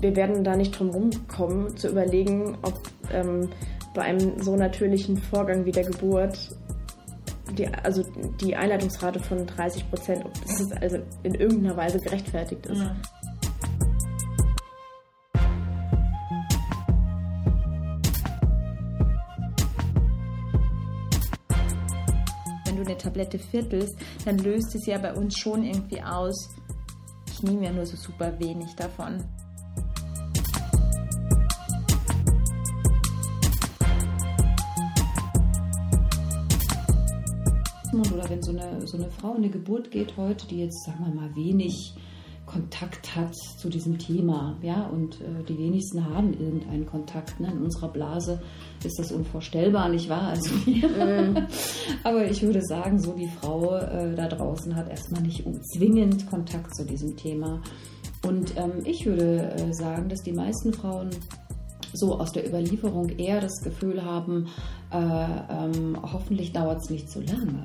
wir werden da nicht drum rumkommen, zu überlegen, ob ähm, bei einem so natürlichen Vorgang wie der Geburt die, also die Einleitungsrate von 30 Prozent, ob das also in irgendeiner Weise gerechtfertigt ist. Ja. Wenn du eine Tablette viertelst, dann löst es ja bei uns schon irgendwie aus. Ich nehme ja nur so super wenig davon. Oder wenn so eine, so eine Frau in eine Geburt geht heute, die jetzt, sagen wir mal, wenig Kontakt hat zu diesem Thema, ja, und äh, die wenigsten haben irgendeinen Kontakt. Ne? In unserer Blase ist das unvorstellbar, nicht wahr? Also. Aber ich würde sagen, so die Frau äh, da draußen hat erstmal nicht zwingend Kontakt zu diesem Thema. Und ähm, ich würde äh, sagen, dass die meisten Frauen so aus der Überlieferung eher das Gefühl haben, äh, ähm, hoffentlich dauert es nicht zu lange.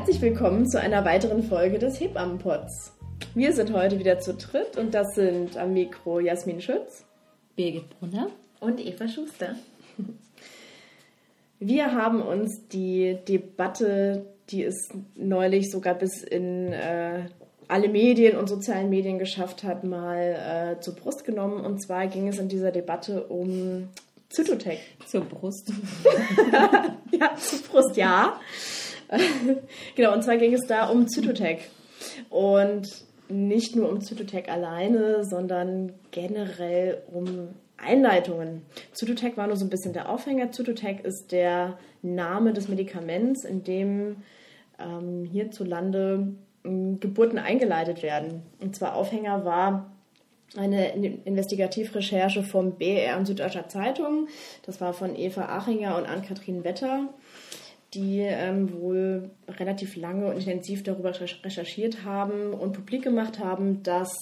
Herzlich willkommen zu einer weiteren Folge des Hebammenpots. Wir sind heute wieder zu dritt und das sind am Mikro Jasmin Schütz, Birgit Brunner und Eva Schuster. Wir haben uns die Debatte, die es neulich sogar bis in äh, alle Medien und sozialen Medien geschafft hat, mal äh, zur Brust genommen. Und zwar ging es in dieser Debatte um Zytotec. Zur Brust. ja, zur Brust, ja. genau, und zwar ging es da um Zytotec. Und nicht nur um Zytotec alleine, sondern generell um Einleitungen. Zytotec war nur so ein bisschen der Aufhänger. Zytotec ist der Name des Medikaments, in dem ähm, hierzulande ähm, Geburten eingeleitet werden. Und zwar Aufhänger war eine Investigativrecherche vom BR und Süddeutscher Zeitung. Das war von Eva Achinger und Ann-Kathrin Wetter die ähm, wohl relativ lange und intensiv darüber recherchiert haben und publik gemacht haben, dass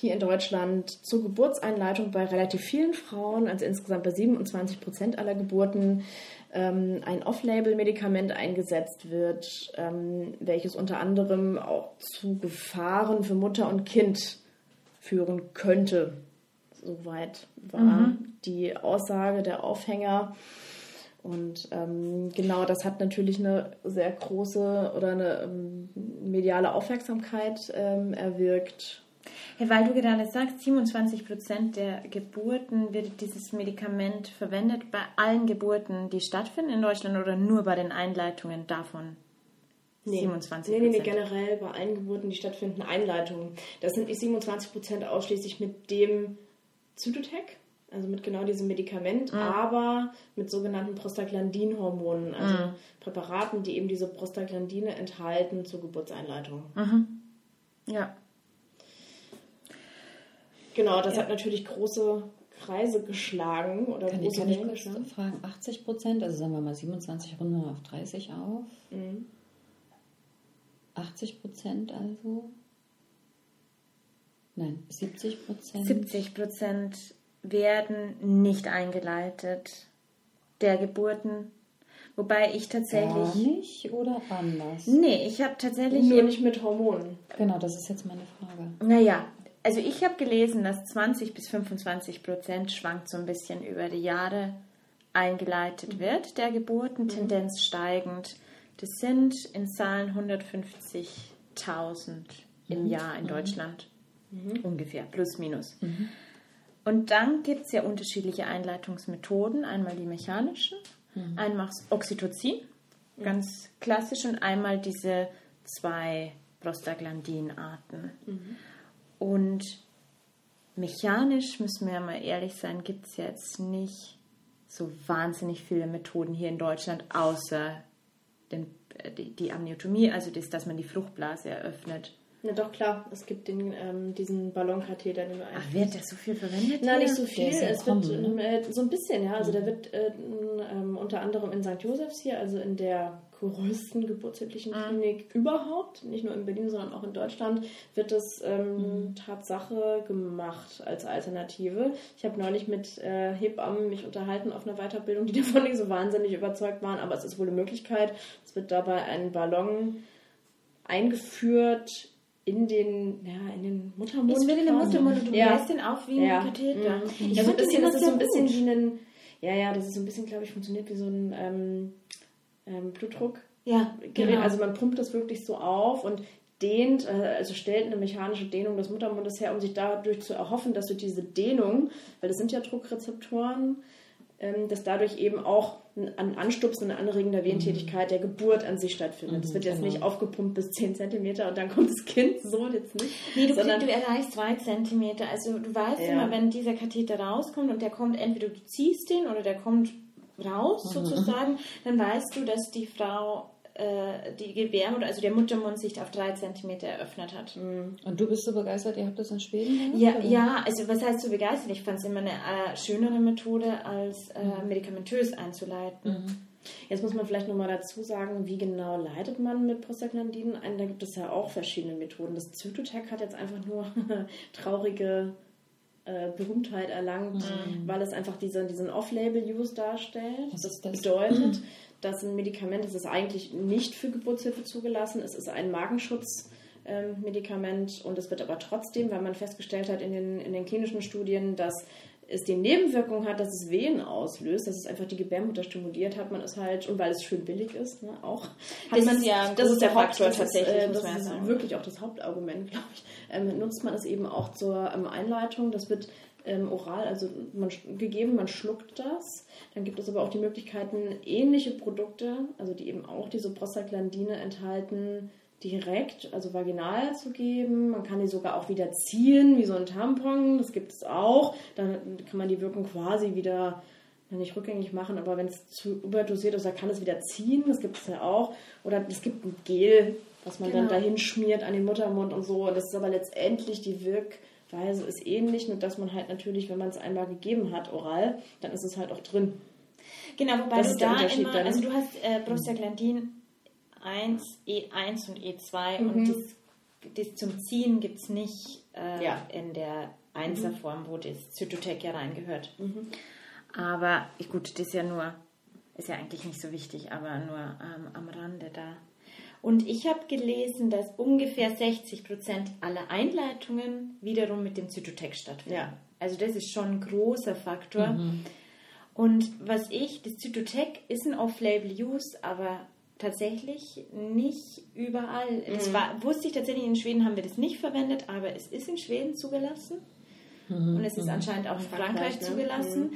hier in Deutschland zur Geburtseinleitung bei relativ vielen Frauen, also insgesamt bei 27 Prozent aller Geburten, ähm, ein Off-Label-Medikament eingesetzt wird, ähm, welches unter anderem auch zu Gefahren für Mutter und Kind führen könnte. Soweit war mhm. die Aussage der Aufhänger. Und ähm, genau das hat natürlich eine sehr große oder eine ähm, mediale Aufmerksamkeit ähm, erwirkt. Ja, weil du gerade sagst, 27 Prozent der Geburten wird dieses Medikament verwendet bei allen Geburten, die stattfinden in Deutschland oder nur bei den Einleitungen davon? Nee. 27 nee, nee, nee, generell bei allen Geburten, die stattfinden, Einleitungen. Das sind die 27 Prozent ausschließlich mit dem Zytotec also mit genau diesem Medikament, mhm. aber mit sogenannten Prostaglandinhormonen, also mhm. Präparaten, die eben diese Prostaglandine enthalten zur Geburtseinleitung. Mhm. Ja. Genau, das ja. hat natürlich große Kreise geschlagen oder kann große ich, kann ich kurz fragen, 80 Prozent, also sagen wir mal 27 runden auf 30 auf. 80 mhm. Prozent also? Nein, 70 Prozent. 70 Prozent werden nicht eingeleitet der Geburten. Wobei ich tatsächlich. Gar nicht oder anders? Nee, ich habe tatsächlich. Nur nicht mit Hormonen. Genau, das ist jetzt meine Frage. Naja, also ich habe gelesen, dass 20 bis 25 Prozent schwankt so ein bisschen über die Jahre eingeleitet mhm. wird, der Geburten, mhm. Tendenz steigend. Das sind in Zahlen 150.000 im mhm. Jahr in mhm. Deutschland. Mhm. Ungefähr, plus minus. Und dann gibt es ja unterschiedliche Einleitungsmethoden. Einmal die mechanischen, mhm. einmal Oxytocin, ganz klassisch, und einmal diese zwei Prostaglandinarten. Mhm. Und mechanisch, müssen wir ja mal ehrlich sein, gibt es jetzt nicht so wahnsinnig viele Methoden hier in Deutschland, außer den, äh, die, die Amniotomie, also das, dass man die Fruchtblase eröffnet. Ja, doch, klar. Es gibt den, ähm, diesen Ballonkatheter, den du Ach, wird der so viel verwendet? Nein, nicht so viel. Es wird ne? äh, so ein bisschen, ja. Also, der wird äh, ähm, unter anderem in St. Josephs hier, also in der größten geburtshilflichen Klinik überhaupt, nicht nur in Berlin, sondern auch in Deutschland, wird das ähm, Tatsache gemacht als Alternative. Ich habe neulich mit äh, Hebammen mich unterhalten auf einer Weiterbildung, die davon nicht so wahnsinnig überzeugt waren, aber es ist wohl eine Möglichkeit. Es wird dabei ein Ballon eingeführt in den, ja, in den Muttermund. Ich will in den. Muttermund und du Ja. bläst den auf wie ein Ja. Katheter. Mhm. Ich Ja, so ein bisschen, das ist so ein bisschen gut. wie ein, ja, ja, das ist so ein bisschen, glaube ich, funktioniert wie so ein ähm, ähm, Blutdruck. Ja, genau. Also man pumpt das wirklich so auf und dehnt, äh, also stellt eine mechanische Dehnung des Muttermundes her, um sich dadurch zu erhoffen, dass durch diese Dehnung, weil das sind ja Druckrezeptoren, dass dadurch eben auch ein ein Anstupsen, eine anregende Wehentätigkeit der Geburt an sich stattfindet. Das wird jetzt genau. nicht aufgepumpt bis 10 cm und dann kommt das Kind so jetzt nicht. Nee, du, sondern du erreichst zwei Zentimeter. Also du weißt Ja. immer, wenn dieser Katheter rauskommt und der kommt, entweder du ziehst den oder der kommt raus Mhm. sozusagen, dann weißt du, dass die Frau äh, die Gebärmutter, also der Muttermund sich auf drei Zentimeter eröffnet hat. Und du bist so begeistert, ihr habt das in Schweden gemacht? Ja, oder? ja, also was heißt so begeistert? Ich fand es immer eine äh, schönere Methode, als äh, medikamentös einzuleiten. Jetzt muss man vielleicht nochmal dazu sagen, wie genau leitet man mit Prostaglandinen ein. Da gibt es ja auch verschiedene Methoden. Das Zytotec hat jetzt einfach nur traurige äh, Berühmtheit erlangt, weil es einfach diese, diesen Off-Label-Use darstellt. Was Das, das? bedeutet, dass ein Medikament, das ist eigentlich nicht für Geburtshilfe zugelassen, es ist ein Magenschutz-Medikament und es wird aber trotzdem, weil man festgestellt hat in den, in den klinischen Studien, dass es die Nebenwirkung hat, dass es Wehen auslöst, dass es einfach die Gebärmutter stimuliert, hat man es halt, und weil es schön billig ist, ne, auch. Hat Das man ist ja das ist der Faktor Faktor tatsächlich, Das, äh, das ist sagen. wirklich auch das Hauptargument, glaube ich. Ähm, nutzt man es eben auch zur ähm, Einleitung. Das wird ähm, oral, also man, gegeben, man schluckt das. Dann gibt es aber auch die Möglichkeiten, ähnliche Produkte, also die eben auch diese Prostaglandine enthalten, direkt, also vaginal zu geben. Man kann die sogar auch wieder ziehen, wie so ein Tampon. Das gibt es auch. Dann kann man die Wirkung quasi wieder nicht rückgängig machen, aber wenn es zu überdosiert ist, dann kann es wieder ziehen. Das gibt es ja auch. Oder es gibt ein Gel, was man dann Genau. dahin schmiert an den Muttermund und so. Das ist aber letztendlich die Wirkweise ist ähnlich, nur dass man halt natürlich, wenn man es einmal gegeben hat, oral, dann ist es halt auch drin. Genau, wobei Das du da immer, dann. also du hast äh, Prostaglandin 1, E1 und E2 und Mhm. das, das zum Ziehen gibt es nicht äh, Ja. in der 1er Form, wo das Zytotec ja reingehört. Mhm. Aber gut, das ist ja nur, ist ja eigentlich nicht so wichtig, aber nur ähm, am Rande da. Und ich habe gelesen, dass ungefähr 60 Prozent aller Einleitungen wiederum mit dem Zytotec stattfinden. Ja. Also das ist schon ein großer Faktor. Und was ich, das Zytotec ist ein Off-Label-Use, aber tatsächlich nicht überall. Das war, wusste ich tatsächlich, in Schweden haben wir das nicht verwendet, aber es ist in Schweden zugelassen. Und es ist anscheinend auch in Frankreich, Frankreich, ne? zugelassen.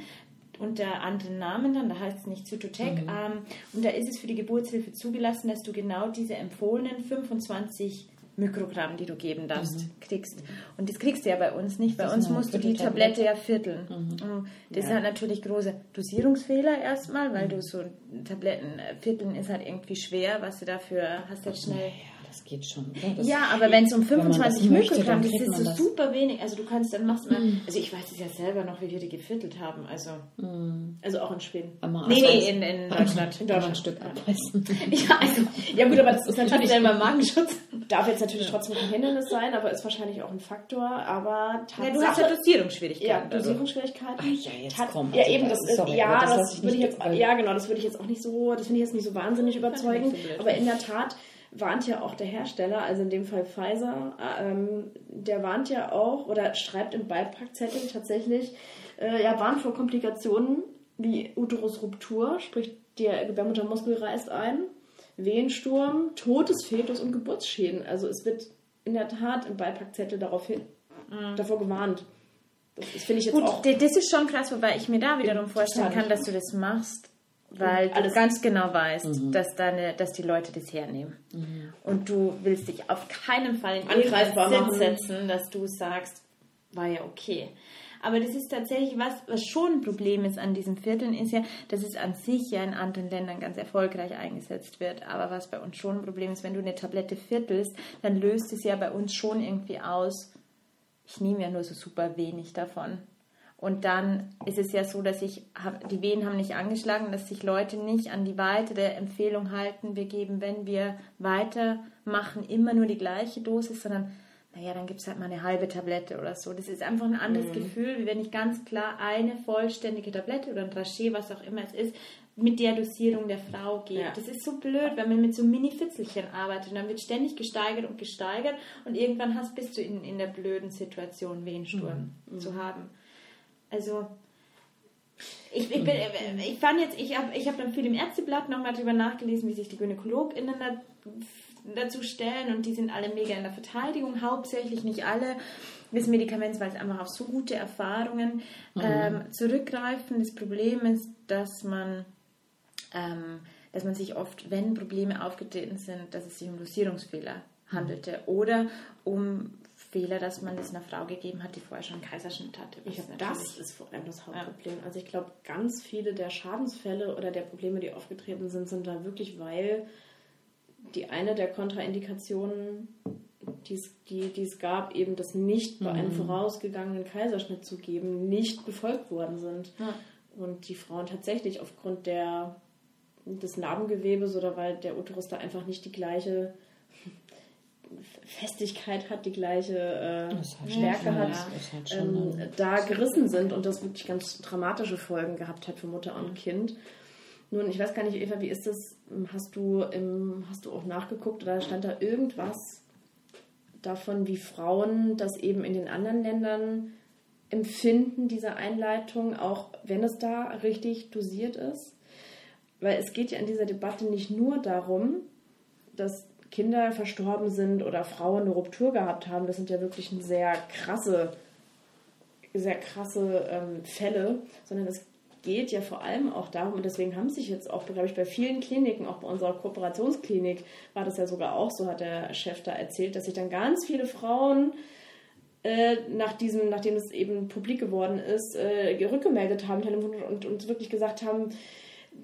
Unter anderen Namen dann, da heißt es nicht Zytotec. Ähm, und da ist es für die Geburtshilfe zugelassen, dass du genau diese empfohlenen 25 Mikrogramm, die du geben darfst, kriegst. Und das kriegst du ja bei uns nicht. Bei Das uns musst du die. Tablette ja vierteln. Und Das Ja. hat natürlich große Dosierungsfehler erstmal, weil du so Tabletten äh, vierteln ist halt irgendwie schwer, was du dafür hast halt schnell. Ja, das geht schon. Das Ja, aber wenn es um wenn man das 25 möchte, Mikrogramm dann ist, das. super wenig. Also du kannst dann machst mal, also ich weiß es ja selber noch, wie wir die geviertelt haben. Also Also auch in Schweden. Einmal nee, nee, in, in Deutschland. Kann man ein Stück abreißen. Ja, also Ja gut, aber das ist natürlich selber Magenschutz. darf jetzt natürlich trotzdem kein Hindernis sein, aber ist wahrscheinlich auch ein Faktor. Aber Ja, du hast ja Ja, Dosierungsschwierigkeiten. dadurch. Dosierungsschwierigkeiten. Ach ja, jetzt komm, ja, also eben, das ist- sorry, ja, das das, würde ich jetzt, ja, genau, das würde ich jetzt auch nicht so, das finde ich jetzt nicht so wahnsinnig überzeugend. aber in der Tat warnt ja auch der Hersteller, also in dem Fall Pfizer, äh, ähm, der warnt ja auch oder schreibt im Beipackzettel tatsächlich, äh, ja, warnt vor Komplikationen wie Uterusruptur, sprich der Gebärmuttermuskel reißt ein, Wehensturm, totes Fetus und Geburtsschäden. Also es wird in der Tat im Beipackzettel darauf hin, davor gewarnt. Das, das finde ich jetzt Gut, auch. das ist schon krass, wobei ich mir da wiederum vorstellen kann, dass du das machst, weil du ganz genau weißt, dass, deine, dass die Leute das hernehmen. Und du willst dich auf keinen Fall in Angreifbar machen. Setzen, dass du sagst, war ja okay. Aber das ist tatsächlich was, was schon ein Problem ist an diesen Vierteln, ist ja, dass es an sich ja in anderen Ländern ganz erfolgreich eingesetzt wird. Aber was bei uns schon ein Problem ist, wenn du eine Tablette viertelst, dann löst es ja bei uns schon irgendwie aus, ich nehme ja nur so super wenig davon. Und dann ist es ja so, dass ich die Wehen haben nicht angeschlagen, dass sich Leute nicht an die weitere Empfehlung halten, wir geben, wenn wir weitermachen, immer nur die gleiche Dosis, sondern naja, dann gibt es halt mal eine halbe Tablette oder so. Das ist einfach ein anderes mhm. Gefühl, wie wenn ich ganz klar eine vollständige Tablette oder ein Drachet, was auch immer es ist, mit der Dosierung der Frau gebe. Ja. Das ist so blöd, wenn man mit so Mini-Fitzelchen arbeitet. Und dann wird ständig gesteigert und gesteigert und irgendwann hast, bist du in, in der blöden Situation, Wehensturm mhm. zu haben. Also ich, ich, bin, ich fand jetzt, ich habe ich hab dann viel im Ärzteblatt nochmal drüber nachgelesen, wie sich die GynäkologInnen da, dazu stellen und die sind alle mega in der Verteidigung, hauptsächlich nicht alle des Medikaments, weil es einfach auf so gute Erfahrungen mhm. ähm, zurückgreifen. Das Problem ist, dass man ähm, dass man sich oft, wenn Probleme aufgetreten sind, dass es sich um Dosierungsfehler handelte oder um Fehler, dass man es einer Frau gegeben hat, die vorher schon einen Kaiserschnitt hatte. Ich glaube, das ist vor allem das Hauptproblem. Also ich glaube, ganz viele der Schadensfälle oder der Probleme, die aufgetreten sind, sind da wirklich, weil die eine der Kontraindikationen, die es gab, eben das nicht bei einem mhm. vorausgegangenen Kaiserschnitt zu geben, nicht befolgt worden sind. Ja. Und die Frauen tatsächlich aufgrund der des Narbengewebes oder weil der Uterus da einfach nicht die gleiche Festigkeit hat, die gleiche äh, Stärke hat, hat ähm, da gerissen sind und das wirklich ganz dramatische Folgen gehabt hat für Mutter und Kind. Nun, ich weiß gar nicht, Eva, wie ist das? Hast du, im, hast du auch nachgeguckt oder stand da irgendwas davon, wie Frauen das eben in den anderen Ländern empfinden, diese Einleitung, auch wenn es da richtig dosiert ist? Weil es geht ja in dieser Debatte nicht nur darum, dass Kinder verstorben sind oder Frauen eine Ruptur gehabt haben. Das sind ja wirklich sehr krasse, sehr krasse ähm, Fälle, sondern es geht ja vor allem auch darum, und deswegen haben sich jetzt auch, glaube ich, bei vielen Kliniken, auch bei unserer Kooperationsklinik, war das ja sogar auch so, hat der Chef da erzählt, dass sich dann ganz viele Frauen äh, nach diesem, nachdem es eben publik geworden ist, äh, rückgemeldet haben und uns wirklich gesagt haben,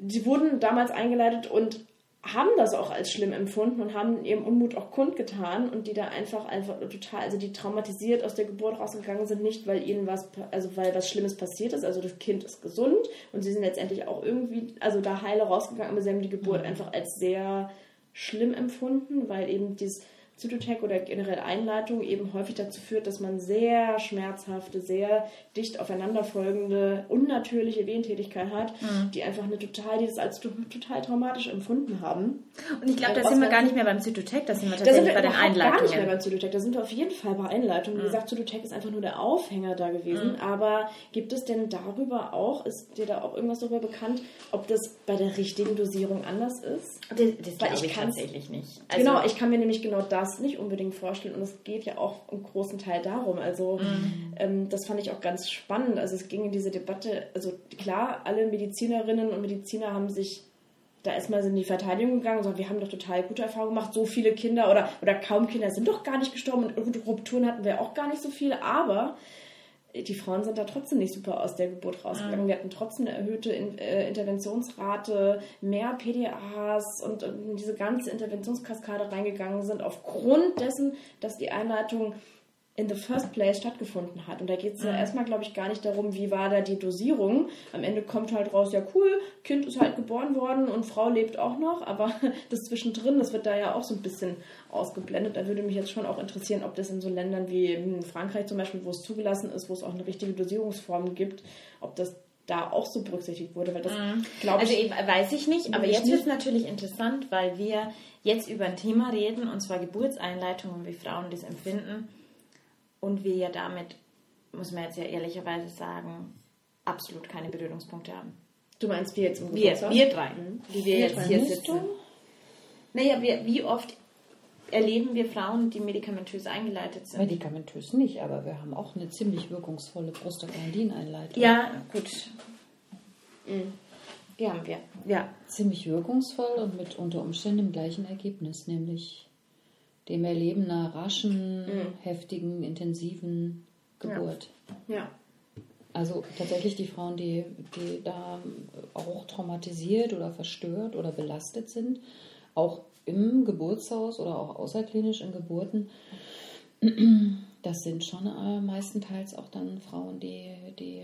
sie wurden damals eingeleitet und haben das auch als schlimm empfunden und haben ihren Unmut auch kundgetan und die da einfach einfach total, also die traumatisiert aus der Geburt rausgegangen sind, nicht weil ihnen was, also weil was Schlimmes passiert ist, also das Kind ist gesund und sie sind letztendlich auch irgendwie, also da heile rausgegangen, aber sie haben die Geburt mhm. einfach als sehr schlimm empfunden, weil eben dieses Zytotec oder generell Einleitung eben häufig dazu führt, dass man sehr schmerzhafte, sehr dicht aufeinanderfolgende, unnatürliche Wehentätigkeit hat, mhm. die einfach eine total, die das als total traumatisch empfunden haben. Und ich glaube, da sind wir gar nicht mehr beim Zytotec, da sind wir tatsächlich sind wir bei den Einleitungen. gar nicht mehr beim Zytotec, da sind wir auf jeden Fall bei Einleitungen. Mhm. Wie gesagt, Zytotec ist einfach nur der Aufhänger da gewesen, mhm. aber gibt es denn darüber auch, ist dir da auch irgendwas darüber bekannt, ob das bei der richtigen Dosierung anders ist? Das, das glaube ich, ich tatsächlich nicht. Also, genau, ich kann mir nämlich genau das das nicht unbedingt vorstellen. Und es geht ja auch im großen Teil darum. Also mhm. ähm, das fand ich auch ganz spannend. Also es ging in diese Debatte, also klar, alle Medizinerinnen und Mediziner haben sich da erstmal in die Verteidigung gegangen und gesagt, wir haben doch total gute Erfahrungen gemacht. So viele Kinder oder, oder kaum Kinder sind doch gar nicht gestorben und Rupturen hatten wir auch gar nicht so viele. Aber die Frauen sind da trotzdem nicht super aus der Geburt rausgegangen. Mhm. Wir hatten trotzdem eine erhöhte In äh, Interventionsrate, mehr PDAs und, und diese ganze Interventionskaskade reingegangen sind, aufgrund dessen, dass die Einleitung in the first place stattgefunden hat. Und da geht es ja mhm. erstmal, glaube ich, gar nicht darum, wie war da die Dosierung. Am Ende kommt halt raus, ja cool, Kind ist halt geboren worden und Frau lebt auch noch, aber das zwischendrin, das wird da ja auch so ein bisschen ausgeblendet. Da würde mich jetzt schon auch interessieren, ob das in so Ländern wie in Frankreich zum Beispiel, wo es zugelassen ist, wo es auch eine richtige Dosierungsform gibt, ob das da auch so berücksichtigt wurde, weil das mhm. glaube ich. Also weiß ich nicht, aber jetzt ist es natürlich interessant, weil wir jetzt über ein Thema reden, und zwar Geburtseinleitung und wie Frauen das empfinden und wir ja damit, muss man jetzt ja ehrlicherweise sagen, absolut keine Berührungspunkte haben. Du meinst wir jetzt im Wir, wir drei, mhm. die wir, wir jetzt hier sitzen. Du? Naja, wir, wie oft erleben wir Frauen, die medikamentös eingeleitet sind? Medikamentös nicht, aber wir haben auch eine ziemlich wirkungsvolle Prostaglandin-Einleitung. Ja, gut. Mhm. Die haben wir, ja. Ziemlich wirkungsvoll und mit unter Umständen dem gleichen Ergebnis, nämlich dem Erleben einer raschen, mhm. heftigen, intensiven Geburt. Ja. ja. Also tatsächlich die Frauen, die, die da auch traumatisiert oder verstört oder belastet sind, auch im Geburtshaus oder auch außerklinisch in Geburten, das sind schon äh, meistenteils auch dann Frauen, die, die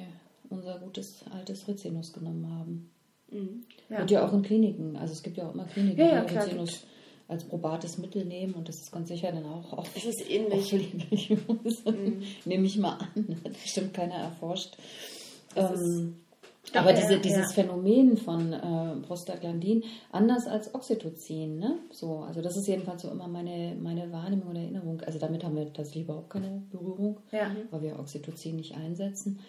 unser gutes altes Rizinus genommen haben. Mhm. Ja. Und ja auch in Kliniken. Also es gibt ja auch immer Kliniken, Ja, ja, die Rizinus als probates Mittel nehmen und das ist ganz sicher dann auch auf Das ist ähnlich. Mhm. Nehme ich mal an. Hat bestimmt keiner erforscht. Ähm, aber ja, diese, ja. dieses Phänomen von äh, Prostaglandin, anders als Oxytocin, ne? So, also das ist jedenfalls so immer meine, meine Wahrnehmung und Erinnerung. Also damit haben wir tatsächlich überhaupt keine Berührung, Ja. weil wir Oxytocin nicht einsetzen.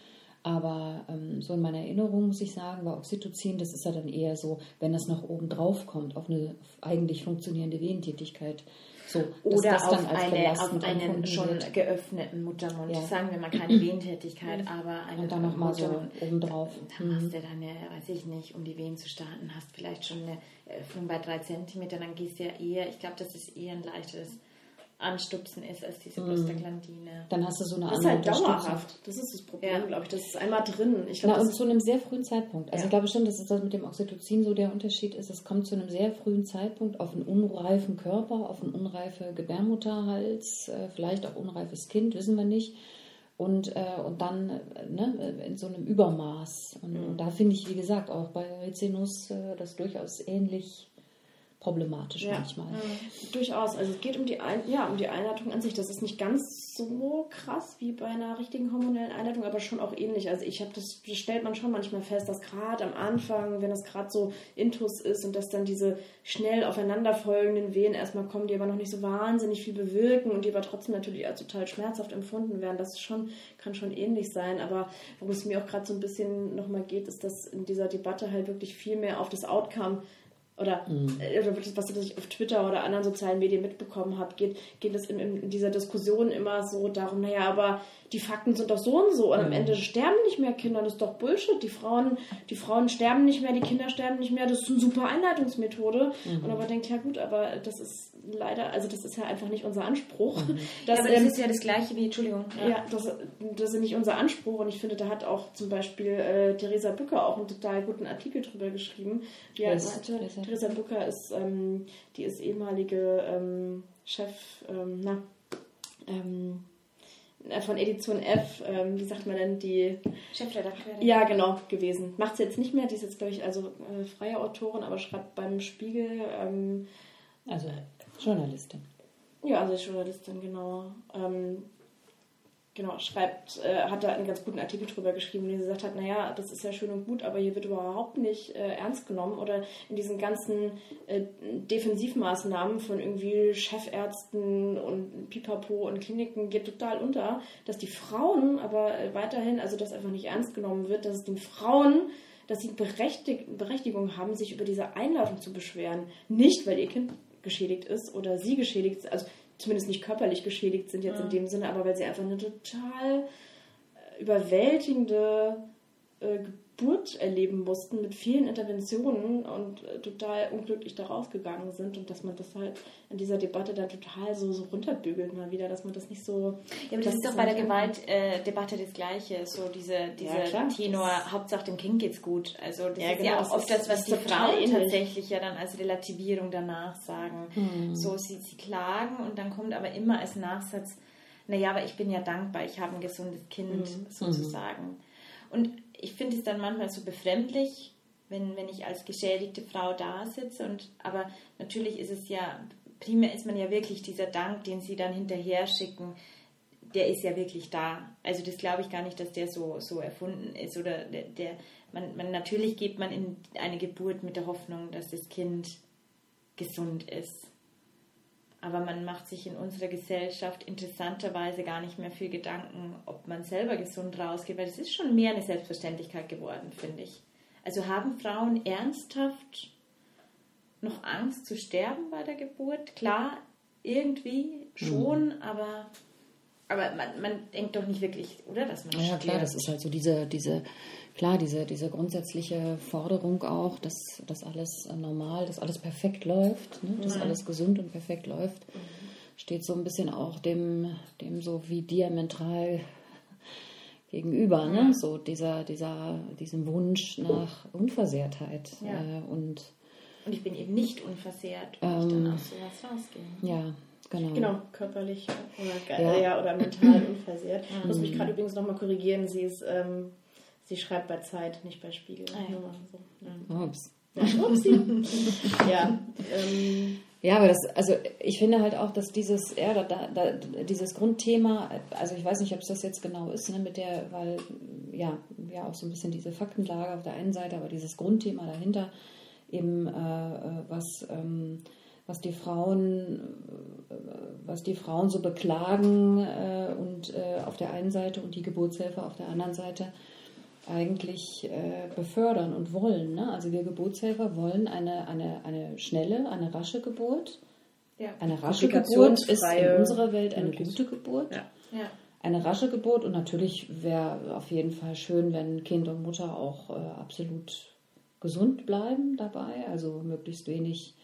Aber ähm, so in meiner Erinnerung muss ich sagen, war Oxytocin, das ist ja dann eher so, wenn das noch oben drauf kommt, auf eine eigentlich funktionierende Wehentätigkeit. So, Oder das dann auf, eine, auf einen schon wird. geöffneten Muttermund. Ja. Sagen wir mal keine Wehentätigkeit, aber eine Und dann nochmal so Muttermund. obendrauf. Dann hast Mhm. du dann, ja, weiß ich nicht, um die Wehen zu starten, hast vielleicht schon eine Öffnung bei drei Zentimetern, dann gehst du ja eher, ich glaube, dass es eher ein leichteres Anstupsen ist als diese Prostaglandine. Dann hast du so eine Das ist andere halt dauerhaft. Das ist das Problem, Ja. glaube ich. Das ist einmal drin. Ich Na, glaube, und zu einem sehr frühen Zeitpunkt. Also Ja. ich glaube schon, dass es das mit dem Oxytocin so der Unterschied ist. Es kommt zu einem sehr frühen Zeitpunkt auf einen unreifen Körper, auf einen unreife Gebärmutterhals, äh, vielleicht auch unreifes Kind, wissen wir nicht. Und, äh, und dann ne, in so einem Übermaß. Und, und da finde ich, wie gesagt, auch bei Rizinus äh, das durchaus ähnlich problematisch Ja. manchmal. Durchaus. Also es geht um die, Ein ja, um die Einleitung an sich. Das ist nicht ganz so krass wie bei einer richtigen hormonellen Einleitung, aber schon auch ähnlich. Also ich habe das, das stellt man schon manchmal fest, dass gerade am Anfang, wenn das gerade so Intus ist und dass dann diese schnell aufeinanderfolgenden Wehen erstmal kommen, die aber noch nicht so wahnsinnig viel bewirken und die aber trotzdem natürlich als total schmerzhaft empfunden werden, das schon, kann schon ähnlich sein. Aber worum es mir auch gerade so ein bisschen nochmal geht, ist, dass in dieser Debatte halt wirklich viel mehr auf das Outcome oder, äh, oder wirklich, was ich auf Twitter oder anderen sozialen Medien mitbekommen habe, geht, geht es in, in dieser Diskussion immer so darum, naja, aber die Fakten sind doch so und so und am Ende sterben nicht mehr Kinder, das ist doch Bullshit. Die Frauen, die Frauen sterben nicht mehr, die Kinder sterben nicht mehr, das ist eine super Einleitungsmethode. Und aber denkt, ja gut, aber das ist leider, also das ist ja einfach nicht unser Anspruch. Dass, ja, aber das ähm, ist ja das gleiche wie, Entschuldigung. ja, das, das ist nicht unser Anspruch und ich finde, da hat auch zum Beispiel äh, Theresa Bücker auch einen total guten Artikel drüber geschrieben. Die Wer halt meinte, Theresa? Theresa Bücker ist, ähm, die ist ehemalige ähm, Chef, ähm, na, ähm, äh, von Edition F, ähm, wie sagt man denn, die, Chefredakteurin. ja genau, gewesen. Macht sie jetzt nicht mehr, die ist jetzt, glaube ich, also äh, freie Autorin, aber schreibt beim Spiegel, ähm, Also Journalistin. ja, also Journalistin, genau. Ähm, genau, schreibt, äh, hat da einen ganz guten Artikel drüber geschrieben, die gesagt hat, naja, das ist ja schön und gut, aber hier wird überhaupt nicht äh, ernst genommen oder in diesen ganzen äh, Defensivmaßnahmen von irgendwie Chefärzten und Pipapo und Kliniken geht total unter, dass die Frauen aber äh, weiterhin, also das einfach nicht ernst genommen wird, dass es den Frauen dass sie Berechtig Berechtigung haben, sich über diese Einladung zu beschweren. Nicht, weil ihr Kind geschädigt ist oder sie geschädigt ist, also zumindest nicht körperlich geschädigt sind jetzt in dem Sinne, aber weil sie einfach eine total äh, überwältigende äh, Geburt erleben mussten mit vielen Interventionen und äh, total unglücklich daraus gegangen sind und dass man das halt in dieser Debatte dann total so, so runterbügelt mal wieder, dass man das nicht so... Ja, aber das, ist doch bei der Gewaltdebatte das Gleiche, so diese, diese klar. Tenor, Hauptsache dem Kind geht's gut. Also das Ja, ist genau, ja auch oft das, was die Frauen ähnlich. tatsächlich ja dann als Relativierung danach sagen. So, sie, sie klagen und dann kommt aber immer als Nachsatz, naja, aber ich bin ja dankbar, ich habe ein gesundes Kind sozusagen. Und ich finde es dann manchmal so befremdlich, wenn, wenn ich als geschädigte Frau da sitze. Und, aber natürlich ist es ja, primär ist man ja wirklich dieser Dank, den sie dann hinterher schicken, der ist ja wirklich da. Also das glaube ich gar nicht, dass der so, so erfunden ist. Oder der, der man, man, natürlich geht man in eine Geburt mit der Hoffnung, dass das Kind gesund ist. Aber man macht sich in unserer Gesellschaft interessanterweise gar nicht mehr viel Gedanken, ob man selber gesund rausgeht, weil das ist schon mehr eine Selbstverständlichkeit geworden, finde ich. Also haben Frauen ernsthaft noch Angst zu sterben bei der Geburt? Klar, irgendwie schon, aber, aber man, man denkt doch nicht wirklich, oder? Dass man Ja, klar, stirbt. das ist halt so diese, diese, klar, diese, diese grundsätzliche Forderung auch, dass, dass alles normal, dass alles perfekt läuft, ne? dass alles gesund und perfekt läuft, steht so ein bisschen auch dem, dem so wie diametral gegenüber, ne? So dieser, dieser, diesem Wunsch nach Unversehrtheit. Ja. Äh, und Und ich bin eben nicht unversehrt, wenn ich dann aus sowas rausgehe. ja, genau. Genau, körperlich oder, Ja. ja. oder mental unversehrt. Ich muss mich gerade übrigens nochmal korrigieren. Sie ist, ähm, Sie schreibt bei Zeit, nicht bei Spiegel. Ah, ja. So. Ja. Ups. Ja, ähm, Ja, aber das, also ich finde halt auch, dass dieses, ja, da, da, da, dieses Grundthema, also ich weiß nicht, ob es das jetzt genau ist, ne, mit der, weil ja, ja auch so ein bisschen diese Faktenlage auf der einen Seite, aber dieses Grundthema dahinter, eben äh, äh, was, ähm, was die Frauen, äh, was die Frauen so beklagen äh, und äh, auf der einen Seite und die Geburtshelfer auf der anderen Seite eigentlich äh, befördern und wollen. Ne? Also wir Geburtshelfer wollen eine, eine, eine schnelle, eine rasche Geburt. Ja. Eine rasche Geburt ist in unserer Welt eine möglichst. gute Geburt. Ja. Ja. Eine rasche Geburt und natürlich wäre auf jeden Fall schön, wenn Kind und Mutter auch äh, absolut gesund bleiben dabei, also möglichst wenig,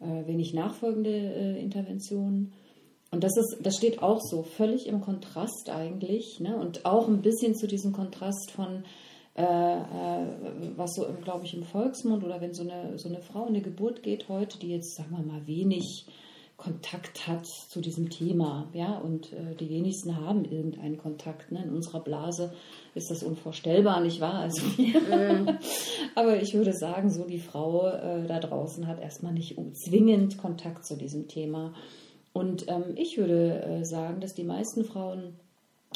äh, wenig nachfolgende äh, Interventionen. Und das ist, das steht auch so völlig im Kontrast eigentlich, ne? Und auch ein bisschen zu diesem Kontrast von äh, äh, was so, glaube ich, im Volksmund oder wenn so eine, so eine Frau in eine Geburt geht heute, die jetzt, sagen wir mal, wenig Kontakt hat zu diesem Thema, ja, und äh, die wenigsten haben irgendeinen Kontakt. Ne? In unserer Blase ist das unvorstellbar, nicht wahr? Also, aber ich würde sagen, so die Frau äh, da draußen hat erstmal nicht zwingend Kontakt zu diesem Thema. Und ähm, ich würde äh, sagen, dass die meisten Frauen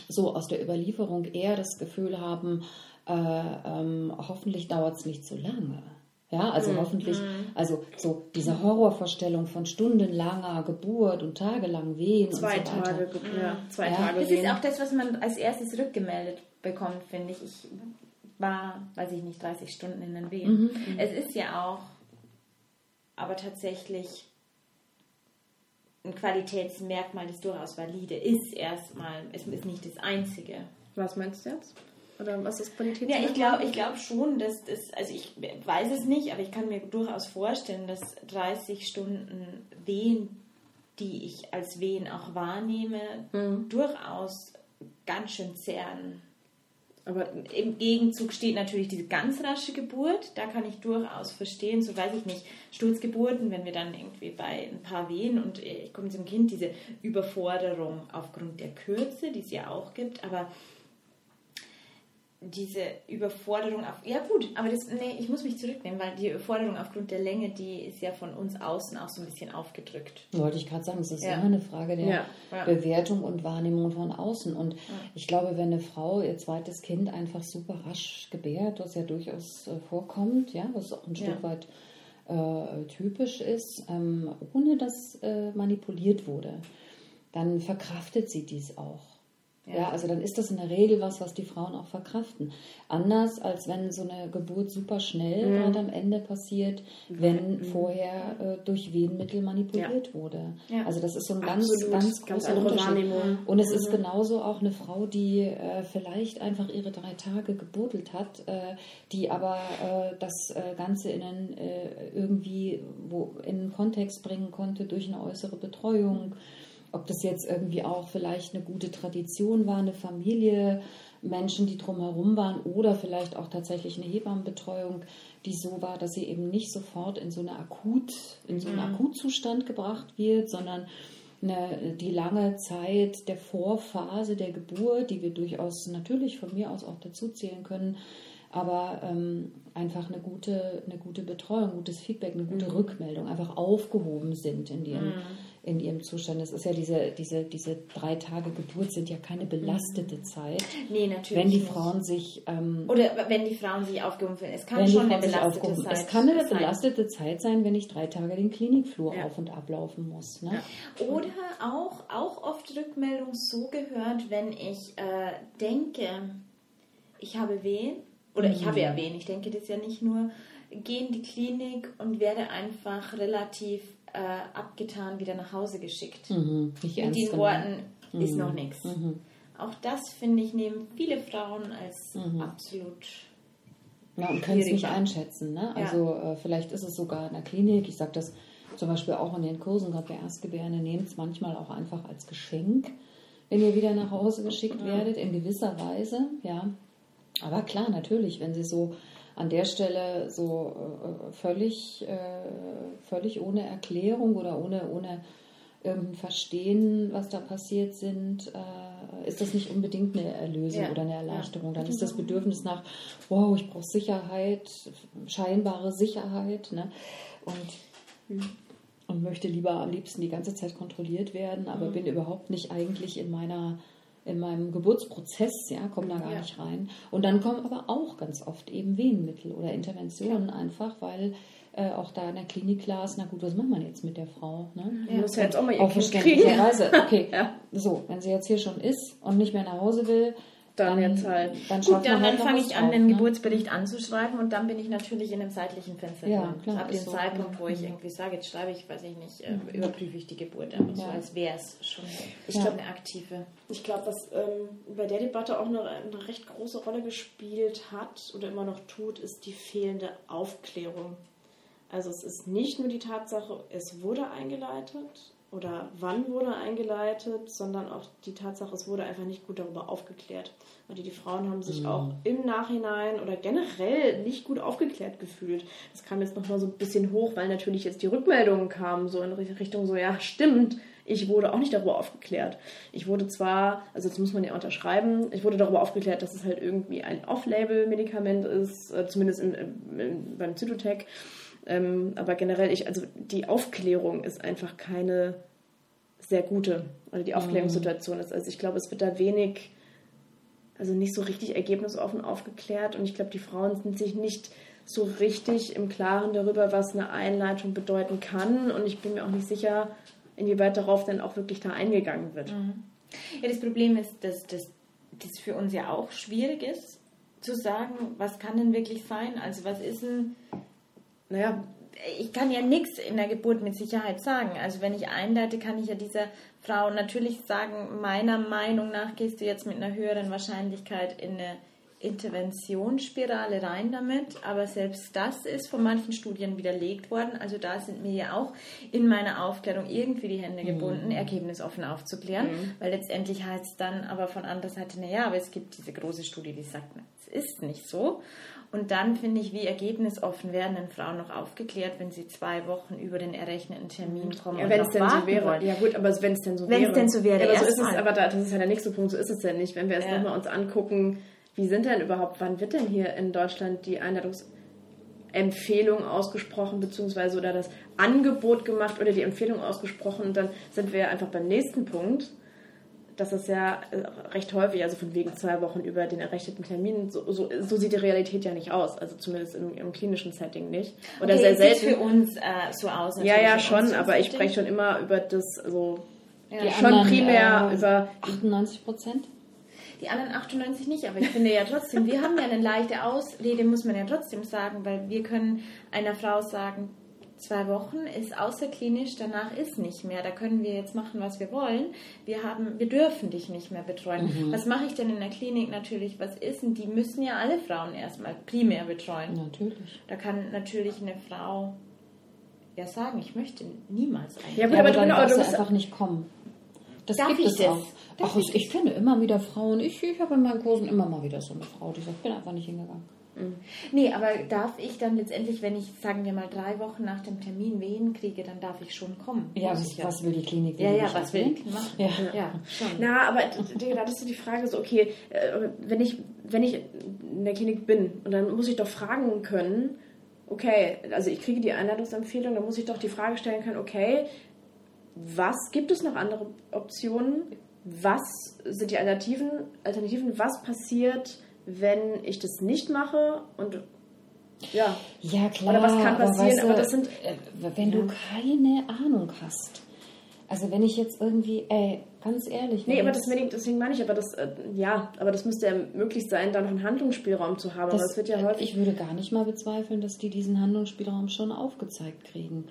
so aus der Überlieferung eher das Gefühl haben, äh, ähm, hoffentlich dauert es nicht zu lange. Ja, also hoffentlich, also so diese Horrorvorstellung von stundenlanger Geburt und tagelang Wehen zwei und so weiter. Tage, ja, zwei Ja. Tage Das gehen. ist auch das, was man als erstes rückgemeldet bekommt, finde ich. Ich war, weiß ich nicht, 30 Stunden in den Wehen. Es ist ja auch, aber tatsächlich ein Qualitätsmerkmal, das durchaus valide ist erstmal. Es ist nicht das einzige. Was meinst du jetzt? Oder was ist Qualität? Ja, ich glaube ich glaub schon, dass das, also ich weiß es nicht, aber ich kann mir durchaus vorstellen, dass 30 Stunden Wehen, die ich als Wehen auch wahrnehme, durchaus ganz schön zehren. Aber Im Gegenzug steht natürlich diese ganz rasche Geburt. Da kann ich durchaus verstehen, so weiß ich nicht, Sturzgeburten, wenn wir dann irgendwie bei ein paar Wehen und ich komme zum Kind, diese Überforderung aufgrund der Kürze, die es ja auch gibt, aber diese Überforderung auf. Ja, gut, aber das. Nee, ich muss mich zurücknehmen, weil die Überforderung aufgrund der Länge, die ist ja von uns außen auch so ein bisschen aufgedrückt. Wollte ich gerade sagen, es ist Ja. immer eine Frage der Ja, ja. Bewertung und Wahrnehmung von außen. Und ich glaube, wenn eine Frau ihr zweites Kind einfach super rasch gebärt, was ja durchaus äh, vorkommt, ja, was auch ein Ja. Stück weit äh, typisch ist, ähm, ohne dass äh, manipuliert wurde, dann verkraftet sie dies auch. Ja. Ja. also dann ist das in der Regel was, was die Frauen auch verkraften. Anders als wenn so eine Geburt super schnell Mhm. gerade am Ende passiert, wenn vorher äh, durch Wehenmittel manipuliert wurde. Ja. Also das ist so ein ganz, Absolut. ganz Ganz großer andere Unterschied. Und es ist genauso auch eine Frau, die äh, vielleicht einfach ihre drei Tage gebuddelt hat, äh, die aber äh, das äh, Ganze in einen, äh, irgendwie wo, in einen Kontext bringen konnte durch eine äußere Betreuung. Ob das jetzt irgendwie auch vielleicht eine gute Tradition war, eine Familie, Menschen, die drumherum waren oder vielleicht auch tatsächlich eine Hebammenbetreuung, die so war, dass sie eben nicht sofort in so eine Akut, in so einen Akutzustand gebracht wird, sondern eine, die lange Zeit der Vorphase der Geburt, die wir durchaus natürlich von mir aus auch dazu zählen können, aber ähm, einfach eine gute, eine gute Betreuung, gutes Feedback, eine gute Rückmeldung, einfach aufgehoben sind in ihrem, in ihrem Zustand. Es ist ja diese, diese, diese drei Tage Geburt sind ja keine belastete Zeit, Nee, natürlich. wenn die nicht. Frauen sich ähm, Oder wenn die Frauen sich aufgehoben fühlen. Es kann schon eine belastete. Zeit Es kann eine sein. belastete Zeit sein, wenn ich drei Tage den Klinikflur Ja. auf und ablaufen muss. Ne? Oder auch, auch oft Rückmeldung so gehört, wenn ich äh, denke, ich habe Wehen, oder ich habe ja Wehen, ich denke das ja nicht nur, gehe in die Klinik und werde einfach relativ äh, abgetan wieder nach Hause geschickt. Mhm, Mit den genommen. Worten ist noch nichts. Auch das, finde ich, nehmen viele Frauen als Mhm. absolut Ja, und können es nicht einschätzen. Ne? Ja. Also äh, vielleicht ist es sogar in der Klinik, ich sage das zum Beispiel auch in den Kursen, gerade bei Erstgebärende, nehmt es manchmal auch einfach als Geschenk, wenn ihr wieder nach Hause geschickt werdet, in gewisser Weise, ja. Aber klar, natürlich, wenn sie so an der Stelle so äh, völlig, äh, völlig ohne Erklärung oder ohne, ohne irgendein Verstehen, was da passiert sind, äh, ist das nicht unbedingt eine Erlösung ja. oder eine Erleichterung. Dann ist das Bedürfnis nach, wow, ich brauche Sicherheit, scheinbare Sicherheit. Ne? Und, mhm. und möchte lieber am liebsten die ganze Zeit kontrolliert werden, aber mhm. bin überhaupt nicht eigentlich in meiner in meinem Geburtsprozess, ja, kommen da gar ja. nicht rein. Und dann kommen aber auch ganz oft eben Wehenmittel oder Interventionen ja. einfach, weil äh, auch da in der Klinik klar ist, na gut, was macht man jetzt mit der Frau? Ne? Ja. Muss ja jetzt auch mal ihr Kind kriegen. Okay, so, wenn sie jetzt hier schon ist und nicht mehr nach Hause will, dann, dann jetzt halt. Dann, Gut, dann, halt dann fange ich an, den ne? Geburtsbericht anzuschreiben und dann bin ich natürlich in einem zeitlichen Fenster ja. Klar, Ab dem so, Zeitpunkt, wo ich irgendwie sage, jetzt schreibe ich, weiß ich nicht, äh, mhm. überprüfe ich die Geburt, aber so als wäre es schon ich ja. eine aktive. Ich glaube, was ähm, bei der Debatte auch eine, eine recht große Rolle gespielt hat oder immer noch tut, ist die fehlende Aufklärung. Also es ist nicht nur die Tatsache, es wurde eingeleitet oder wann wurde eingeleitet, sondern auch die Tatsache, es wurde einfach nicht gut darüber aufgeklärt. Und die, die Frauen haben sich mhm. auch im Nachhinein oder generell nicht gut aufgeklärt gefühlt. Das kam jetzt nochmal so ein bisschen hoch, weil natürlich jetzt die Rückmeldungen kamen, so in Richtung so, ja, stimmt, ich wurde auch nicht darüber aufgeklärt. Ich wurde zwar, also das muss man ja unterschreiben, ich wurde darüber aufgeklärt, dass es halt irgendwie ein Off-Label-Medikament ist, äh, zumindest im, im, beim Zytotec. Ähm, aber generell, ich, also die Aufklärung ist einfach keine sehr gute, oder die Aufklärungssituation ist. Also ich glaube, es wird da wenig, also nicht so richtig ergebnisoffen aufgeklärt und ich glaube, die Frauen sind sich nicht so richtig im Klaren darüber, was eine Einleitung bedeuten kann und ich bin mir auch nicht sicher, inwieweit darauf dann auch wirklich da eingegangen wird. Mhm. Ja, das Problem ist, dass das für uns ja auch schwierig ist, zu sagen, was kann denn wirklich sein? Also was ist denn naja, ich kann ja nichts in der Geburt mit Sicherheit sagen. Also wenn ich einleite, kann ich ja dieser Frau natürlich sagen, meiner Meinung nach gehst du jetzt mit einer höheren Wahrscheinlichkeit in eine Interventionsspirale rein damit, aber selbst das ist von manchen Studien widerlegt worden. Also da sind mir ja auch in meiner Aufklärung irgendwie die Hände gebunden, mhm. ergebnisoffen aufzuklären, mhm. weil letztendlich heißt es dann aber von anderer Seite, naja, aber es gibt diese große Studie, die sagt, es ist nicht so. Und dann finde ich, wie ergebnisoffen werden denn Frauen noch aufgeklärt, wenn sie zwei Wochen über den errechneten Termin kommen. Ja, wenn es denn so wäre. Wollen. Ja gut, aber wenn es denn so wenn's wäre. Wenn es denn so wäre. Ja, aber, so ist es, aber da, das ist ja der nächste Punkt, so ist es ja nicht. Wenn wir es ja. nochmal uns angucken, wie sind denn überhaupt, wann wird denn hier in Deutschland die Einladungsempfehlung ausgesprochen, beziehungsweise oder das Angebot gemacht oder die Empfehlung ausgesprochen und dann sind wir einfach beim nächsten Punkt dass es ja äh, recht häufig, also von wegen zwei Wochen über den errechneten Termin, so, so, so sieht die Realität ja nicht aus. Also zumindest im, im klinischen Setting nicht. Oder okay, sehr selten. für uns äh, so aus. Ja, ja, schon, aber ich spreche schon immer über das, also ja. schon anderen, primär äh, über 98 Prozent. Die anderen 98 nicht, aber ich finde ja trotzdem, wir haben ja eine leichte Ausrede, muss man ja trotzdem sagen, weil wir können einer Frau sagen, zwei Wochen ist außerklinisch, danach ist nicht mehr. Da können wir jetzt machen, was wir wollen. Wir haben, wir dürfen dich nicht mehr betreuen. Mhm. Was mache ich denn in der Klinik natürlich? Was ist denn? Die müssen ja alle Frauen erstmal primär betreuen. Natürlich. Da kann natürlich eine Frau ja sagen, ich möchte niemals eigentlich. Ja, gut, aber, aber dann darfst du einfach nicht kommen. Das Darf gibt es das? auch. Ach, ich, ich kenne immer wieder Frauen. Ich, ich habe in meinen Kursen immer mal wieder so eine Frau, die sagt, ich bin einfach nicht hingegangen. Mhm. Nee, aber darf ich dann letztendlich, wenn ich, sagen wir mal, drei Wochen nach dem Termin Wehen kriege, dann darf ich schon kommen. Ja, was, ja. was will die Klinik? Ja, ja, was will die machen? Ja, ja schon. Na, aber da ist die Frage so, okay, äh, wenn ich, wenn ich in der Klinik bin und dann muss ich doch fragen können, okay, also ich kriege die Einladungsempfehlung, dann muss ich doch die Frage stellen können, okay, was gibt es noch andere Optionen? Was sind die Alternativen? Alternativen, was passiert, wenn ich das nicht mache und ja. Ja, klar. Oder was kann passieren? Aber, aber das sind. Äh, wenn ja. du keine Ahnung hast. Also wenn ich jetzt irgendwie, ey, ganz ehrlich. Nee, aber deswegen, deswegen meine ich, aber das, äh, ja, aber das müsste ja möglich sein, da noch einen Handlungsspielraum zu haben. Das, aber das wird ja häufig. Ich würde gar nicht mal bezweifeln, dass die diesen Handlungsspielraum schon aufgezeigt kriegen.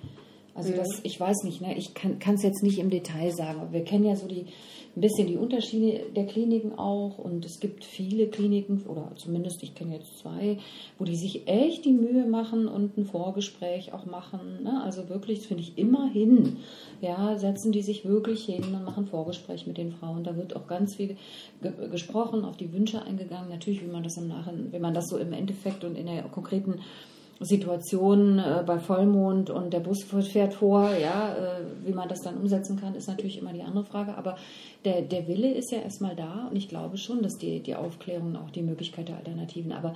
Also mhm. das, ich weiß nicht, ne? ich kann es jetzt nicht im Detail sagen, aber wir kennen ja so die, ein bisschen die Unterschiede der Kliniken auch. Und es gibt viele Kliniken, oder zumindest ich kenne jetzt zwei, wo die sich echt die Mühe machen und ein Vorgespräch auch machen. Ne? Also wirklich, das finde ich immerhin, ja, setzen die sich wirklich hin und machen Vorgespräch mit den Frauen. Da wird auch ganz viel ge gesprochen, auf die Wünsche eingegangen. Natürlich, wie man das im Nachhinein, wenn man das so im Endeffekt und in der konkreten Situation äh, bei Vollmond und der Bus fährt vor, ja, äh, wie man das dann umsetzen kann, ist natürlich immer die andere Frage. Aber der, der Wille ist ja erstmal da und ich glaube schon, dass die, die Aufklärung auch die Möglichkeit der Alternativen, aber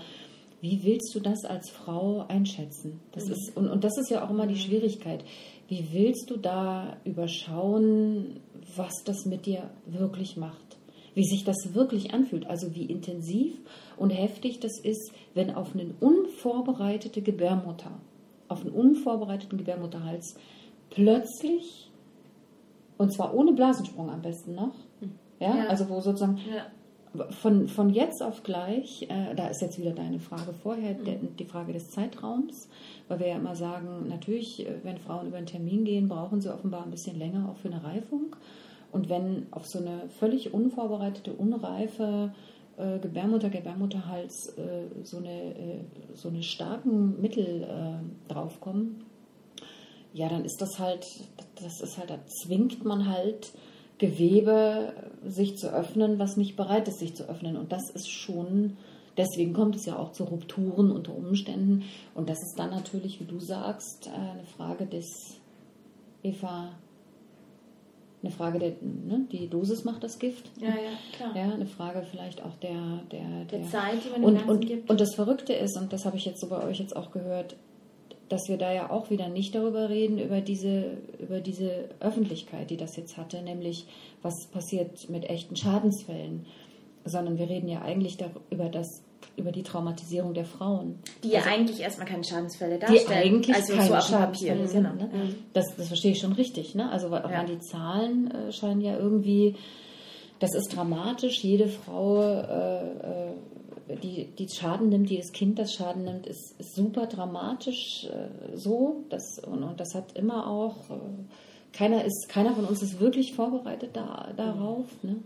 wie willst du das als Frau einschätzen? Das mhm. ist, und, und das ist ja auch immer die mhm. Schwierigkeit. Wie willst du da überschauen, was das mit dir wirklich macht? Wie sich das wirklich anfühlt? Also wie intensiv und heftig das ist, wenn auf eine unvorbereitete Gebärmutter, auf einen unvorbereiteten Gebärmutterhals plötzlich, und zwar ohne Blasensprung am besten noch, ja, ja. also wo sozusagen ja. von, von jetzt auf gleich, äh, da ist jetzt wieder deine Frage vorher, mhm. der, die Frage des Zeitraums, weil wir ja immer sagen, natürlich, äh, wenn Frauen über einen Termin gehen, brauchen sie offenbar ein bisschen länger auch für eine Reifung. Und wenn auf so eine völlig unvorbereitete, unreife äh, Gebärmutter, Gebärmutterhals äh, so, eine, äh, so eine starken Mittel äh, draufkommen, ja, dann ist das halt, das ist halt, da zwingt man halt Gewebe sich zu öffnen, was nicht bereit ist, sich zu öffnen. Und das ist schon, deswegen kommt es ja auch zu Rupturen unter Umständen. Und das ist dann natürlich, wie du sagst, eine Frage des Eva eine Frage der, ne, die Dosis macht das Gift. Ja, ja, klar. Ja, eine Frage vielleicht auch der, der, der, der Zeit, die man und, dem und, gibt. Und das Verrückte ist, und das habe ich jetzt so bei euch jetzt auch gehört, dass wir da ja auch wieder nicht darüber reden, über diese, über diese Öffentlichkeit, die das jetzt hatte, nämlich was passiert mit echten Schadensfällen, sondern wir reden ja eigentlich darüber, dass über die Traumatisierung der Frauen. Die ja also, eigentlich erstmal keine Schadensfälle darstellen. Die eigentlich also keine so Schadensfälle sind. Ne? Mhm. Das, das verstehe ich schon richtig. Ne? Also auch ja. die Zahlen äh, scheinen ja irgendwie, das ist dramatisch. Jede Frau, äh, äh, die, die Schaden nimmt, die das Kind das Schaden nimmt, ist, ist super dramatisch äh, so. Das, und, und, das hat immer auch, äh, keiner, ist, keiner von uns ist wirklich vorbereitet da, darauf. Ne?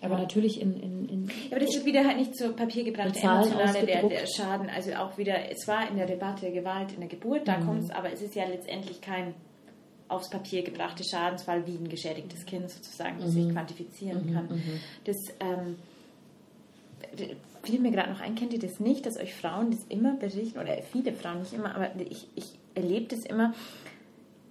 Aber natürlich in, in, in Aber das wird wieder halt nicht zu Papier gebracht, der emotionale der, der, Schaden. Also auch wieder, es war in der Debatte Gewalt in der Geburt, da mhm. kommt es, aber es ist ja letztendlich kein aufs Papier gebrachter Schadensfall wie ein geschädigtes Kind sozusagen, das mhm. sich quantifizieren mhm. kann. Mhm. Das ähm, fiel mir gerade noch ein, kennt ihr das nicht, dass euch Frauen das immer berichten, oder viele Frauen nicht immer, aber ich, ich erlebe das immer,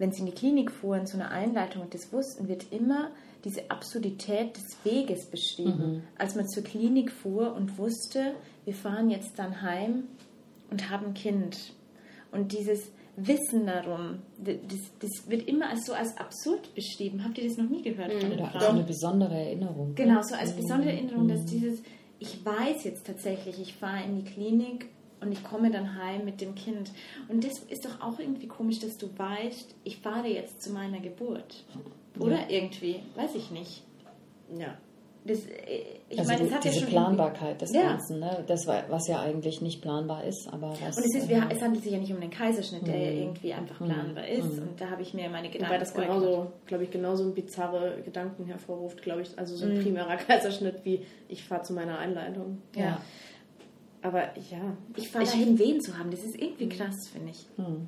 wenn sie in die Klinik fuhren, zu einer Einleitung und das wussten, wird immer diese Absurdität des Weges beschrieben. Mhm. Als man zur Klinik fuhr und wusste, wir fahren jetzt dann heim und haben ein Kind. Und dieses Wissen darum, das, das wird immer als so als absurd beschrieben. Habt ihr das noch nie gehört? Mhm. Oder als eine besondere Erinnerung. Genau, so als besondere Erinnerung, dass mhm. dieses, ich weiß jetzt tatsächlich, ich fahre in die Klinik und ich komme dann heim mit dem Kind. Und das ist doch auch irgendwie komisch, dass du weißt, ich fahre jetzt zu meiner Geburt. Oder ja. irgendwie, weiß ich nicht. Ja. Das, äh, ich also meine, das hat diese ja schon Planbarkeit des ja. Ganzen, ne? das was ja eigentlich nicht planbar ist, aber was, und es, ist, äh, es handelt sich ja nicht um den Kaiserschnitt, der ja mhm. irgendwie einfach mhm. planbar ist. Mhm. Und da habe ich mir meine Gedanken. Wobei das genauso, glaube ich, genauso bizarre Gedanken hervorruft, glaube ich. Also so ein primärer Kaiserschnitt wie ich fahre zu meiner Einleitung. Ja. Aber ja. Ich fahre dahin, Wehen zu haben. Das ist irgendwie krass, finde ich. Hm.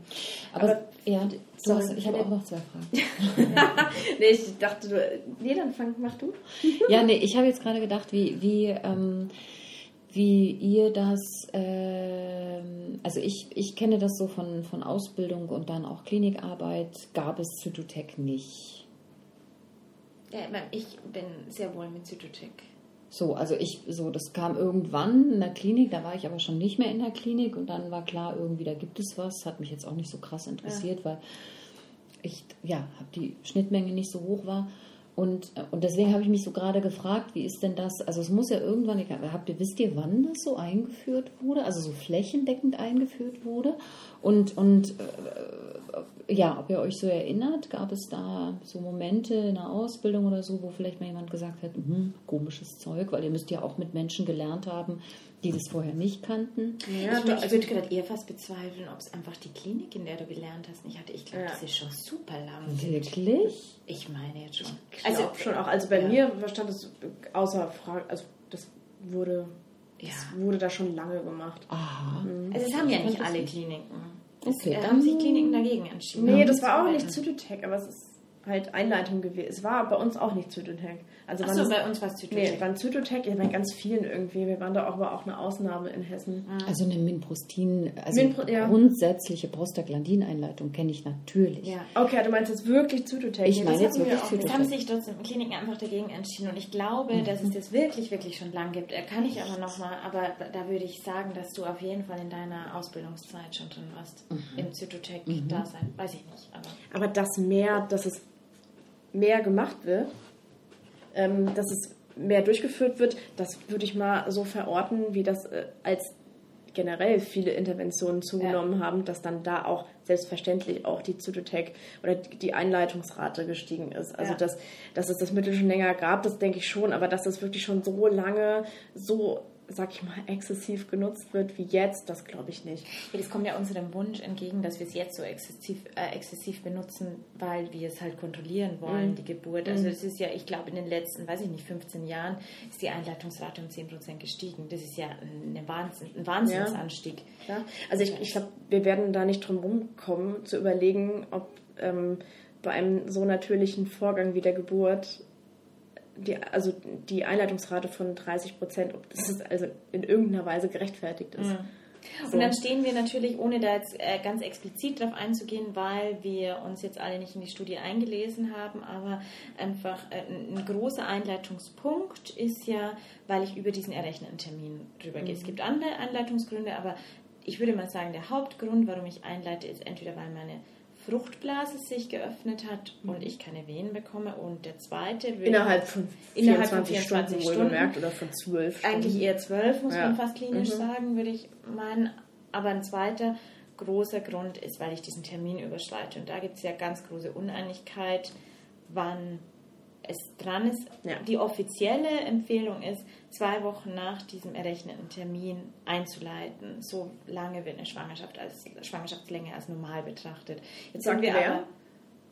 Aber, Aber, ja, du hast, ich habe auch noch zwei Fragen. nee, ich dachte, du, nee, dann fang, mach du. ja, nee, ich habe jetzt gerade gedacht, wie, wie, ähm, wie ihr das, ähm, also ich, ich kenne das so von, von Ausbildung und dann auch Klinikarbeit, gab es Zytotec nicht. Ja, ich bin sehr wohl mit Zytotec so, also ich, so, das kam irgendwann in der Klinik, da war ich aber schon nicht mehr in der Klinik und dann war klar, irgendwie, da gibt es was, hat mich jetzt auch nicht so krass interessiert, ja. weil ich, ja, die Schnittmenge nicht so hoch war. Und, und deswegen habe ich mich so gerade gefragt, wie ist denn das? Also es muss ja irgendwann, habt ihr, wisst ihr, wann das so eingeführt wurde? Also so flächendeckend eingeführt wurde? Und, und äh, ja, ob ihr euch so erinnert, gab es da so Momente in der Ausbildung oder so, wo vielleicht mal jemand gesagt hat, hm, komisches Zeug, weil ihr müsst ja auch mit Menschen gelernt haben, die das vorher nicht kannten. Ja, ich, ich würde gerade eher fast bezweifeln, ob es einfach die Klinik, in der du gelernt hast, nicht hatte. Ich glaube, ja. das ist schon super lang. Wirklich? Ich meine jetzt schon. Ich also schon auch. Also bei ja. mir stand es außer Frage, also das wurde, ja. das wurde da schon lange gemacht. Aha. Mhm. Also es haben ja nicht alle Kliniken. Okay, da haben sich Kliniken dagegen entschieden. Nee, das war auch nicht Zytotec, aber es ist halt Einleitung gewesen. Es war bei uns auch nicht Zytotec. Also Achso, bei uns war es Zytotec. Nee, waren Zytotec, ja, bei ganz vielen irgendwie. Wir waren da auch, aber auch eine Ausnahme in Hessen. Ah. Also eine Minprostin, also Minpro ja. grundsätzliche Prostaglandin-Einleitung kenne ich natürlich. Ja. Okay, du meinst jetzt wirklich Zytotec. Ich meine jetzt wirklich Zytotec. Es haben sich trotzdem Kliniken einfach dagegen entschieden und ich glaube, mhm. dass es das wirklich, wirklich schon lang gibt. Kann ich aber nochmal, aber da würde ich sagen, dass du auf jeden Fall in deiner Ausbildungszeit schon drin warst. Mhm. Im Zytotec mhm. da sein. Weiß ich nicht. Aber, aber das mehr, dass es mehr gemacht wird, ähm, dass es mehr durchgeführt wird, das würde ich mal so verorten, wie das äh, als generell viele Interventionen zugenommen ja. haben, dass dann da auch selbstverständlich auch die Zytotec oder die Einleitungsrate gestiegen ist. Also ja. dass, dass es das Mittel schon länger gab, das denke ich schon, aber dass es wirklich schon so lange so sag ich mal, exzessiv genutzt wird wie jetzt, das glaube ich nicht. Ja, das kommt ja unserem Wunsch entgegen, dass wir es jetzt so exzessiv, äh, exzessiv benutzen, weil wir es halt kontrollieren wollen, mhm. die Geburt. Also es mhm. ist ja, ich glaube, in den letzten, weiß ich nicht, 15 Jahren ist die Einleitungsrate um 10% gestiegen. Das ist ja eine Wahnsinn, ein Wahnsinnsanstieg. Ja. ja. Also ich, ich glaube, wir werden da nicht drum rumkommen, zu überlegen, ob ähm, bei einem so natürlichen Vorgang wie der Geburt die, also die Einleitungsrate von 30 Prozent, ob das also in irgendeiner Weise gerechtfertigt ist. Mhm. So. Und dann stehen wir natürlich, ohne da jetzt äh, ganz explizit drauf einzugehen, weil wir uns jetzt alle nicht in die Studie eingelesen haben, aber einfach äh, ein großer Einleitungspunkt ist ja, weil ich über diesen errechneten Termin drüber gehe. Mhm. Es gibt andere Einleitungsgründe, aber ich würde mal sagen, der Hauptgrund, warum ich einleite, ist entweder, weil meine Fruchtblase sich geöffnet hat und mhm. ich keine Wehen bekomme. Und der zweite innerhalb von 24, innerhalb von 24 Stunden, Stunden gemerkt oder von 12 Stunden. Eigentlich eher 12, muss ja. man fast klinisch mhm. sagen, würde ich meinen. Aber ein zweiter großer Grund ist, weil ich diesen Termin überschreite. Und da gibt es ja ganz große Uneinigkeit, wann es dran ist. Ja. Die offizielle Empfehlung ist, zwei Wochen nach diesem errechneten Termin einzuleiten. So lange wird eine Schwangerschaft als Schwangerschaftslänge als normal betrachtet. Jetzt sagen wir wer? aber.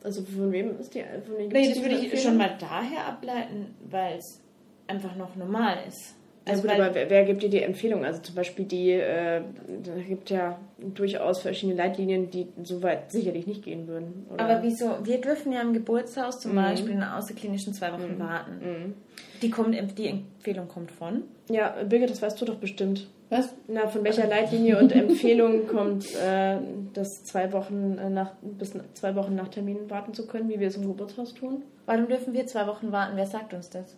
Also von wem ist die? Von wem nee, das würde ich schon mal daher ableiten, weil es einfach noch normal ist. Also ja, gut, aber wer, wer, gibt dir die Empfehlung? Also zum Beispiel die, äh, da gibt ja durchaus verschiedene Leitlinien, die so weit sicherlich nicht gehen würden. Oder? Aber wieso? Wir dürfen ja im Geburtshaus zum mhm. Beispiel in der außerklinischen zwei Wochen mhm. warten. Mhm. Die, kommt, die Empfehlung kommt von? Ja, Birgit, das weißt du doch bestimmt. Was? Na, von welcher Leitlinie und Empfehlung kommt, äh, das zwei Wochen äh, nach, bis zwei Wochen nach Termin warten zu können, wie wir es im Geburtshaus tun? Warum dürfen wir zwei Wochen warten? Wer sagt uns das?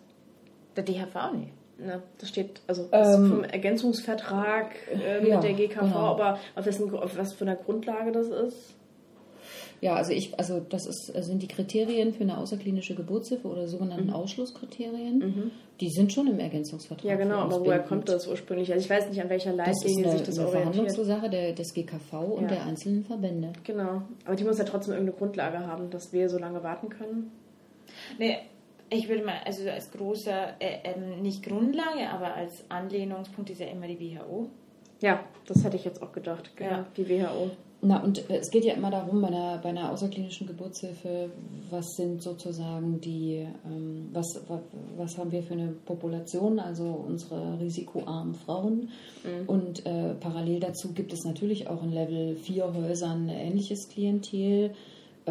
Der DHV nicht. Na, das steht also ähm, vom Ergänzungsvertrag äh, mit ja, der GKV, genau. aber auf, wessen, auf was für einer Grundlage das ist? Ja, also ich, also das ist, sind die Kriterien für eine außerklinische Geburtshilfe oder sogenannten mhm. Ausschlusskriterien. Mhm. Die sind schon im Ergänzungsvertrag. Ja, genau, aber woher kommt das ursprünglich? Also ich weiß nicht, an welcher Leitlinie sich das eine orientiert. Das ist eine Verhandlungssache der, des GKV und ja. der einzelnen Verbände. Genau, aber die muss ja trotzdem irgendeine Grundlage haben, dass wir so lange warten können. Nee, ich würde mal, also als großer, äh, äh, nicht Grundlage, aber als Anlehnungspunkt ist ja immer die WHO. Ja, das hätte ich jetzt auch gedacht, genau, ja. die WHO. Na, und äh, es geht ja immer darum, bei einer, bei einer außerklinischen Geburtshilfe, was sind sozusagen die, ähm, was, was, was, haben wir für eine Population, also unsere risikoarmen Frauen. Mhm. Und äh, parallel dazu gibt es natürlich auch in Level 4 Häusern ein ähnliches Klientel ähm,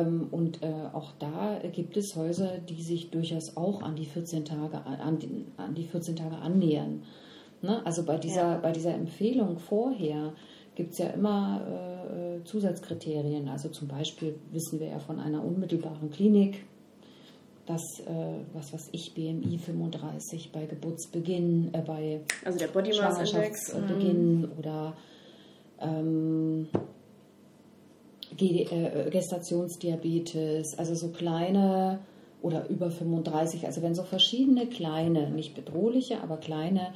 und äh, auch da gibt es Häuser, die sich durchaus auch an die 14 Tage, an die, an die 14 Tage annähern. Ne? Also bei dieser, ja. bei dieser Empfehlung vorher gibt es ja immer äh, Zusatzkriterien. Also zum Beispiel wissen wir ja von einer unmittelbaren Klinik, dass, äh, was weiß ich, BMI 35 bei Geburtsbeginn, äh, bei also der Body Mass Index Beginn mhm. oder ähm, äh, Gestationsdiabetes, also so kleine oder über 35, also wenn so verschiedene kleine, nicht bedrohliche, aber kleine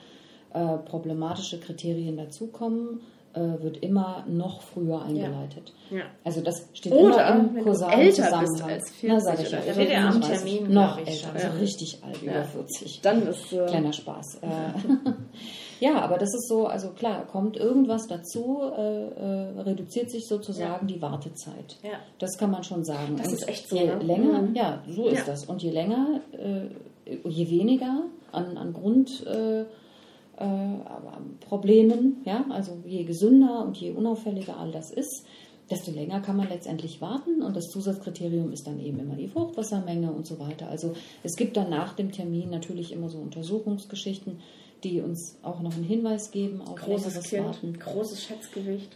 äh, problematische Kriterien dazukommen, äh, wird immer noch früher eingeleitet. Ja. Ja. Also das steht Oder immer im kausalen Zusammenhang. Als 40 Na, sag ich ja. Also ja am Termin noch älter, also richtig alt, über 40. Dann ist äh, kleiner Spaß. Ja, aber das ist so, also klar, kommt irgendwas dazu, äh, äh, reduziert sich sozusagen ja. die Wartezeit. Ja. Das kann man schon sagen. Das Und ist echt so. Je ne? länger, mhm. ja, so ist ja. das. Und je länger, äh, je weniger an, an Grund. Äh, äh, Problemen, ja, also je gesünder und je unauffälliger all das ist, desto länger kann man letztendlich warten und das Zusatzkriterium ist dann eben immer die Fruchtwassermenge und so weiter. Also es gibt dann nach dem Termin natürlich immer so Untersuchungsgeschichten, die uns auch noch einen Hinweis geben auf großes kind, Warten. großes Schätzgewicht.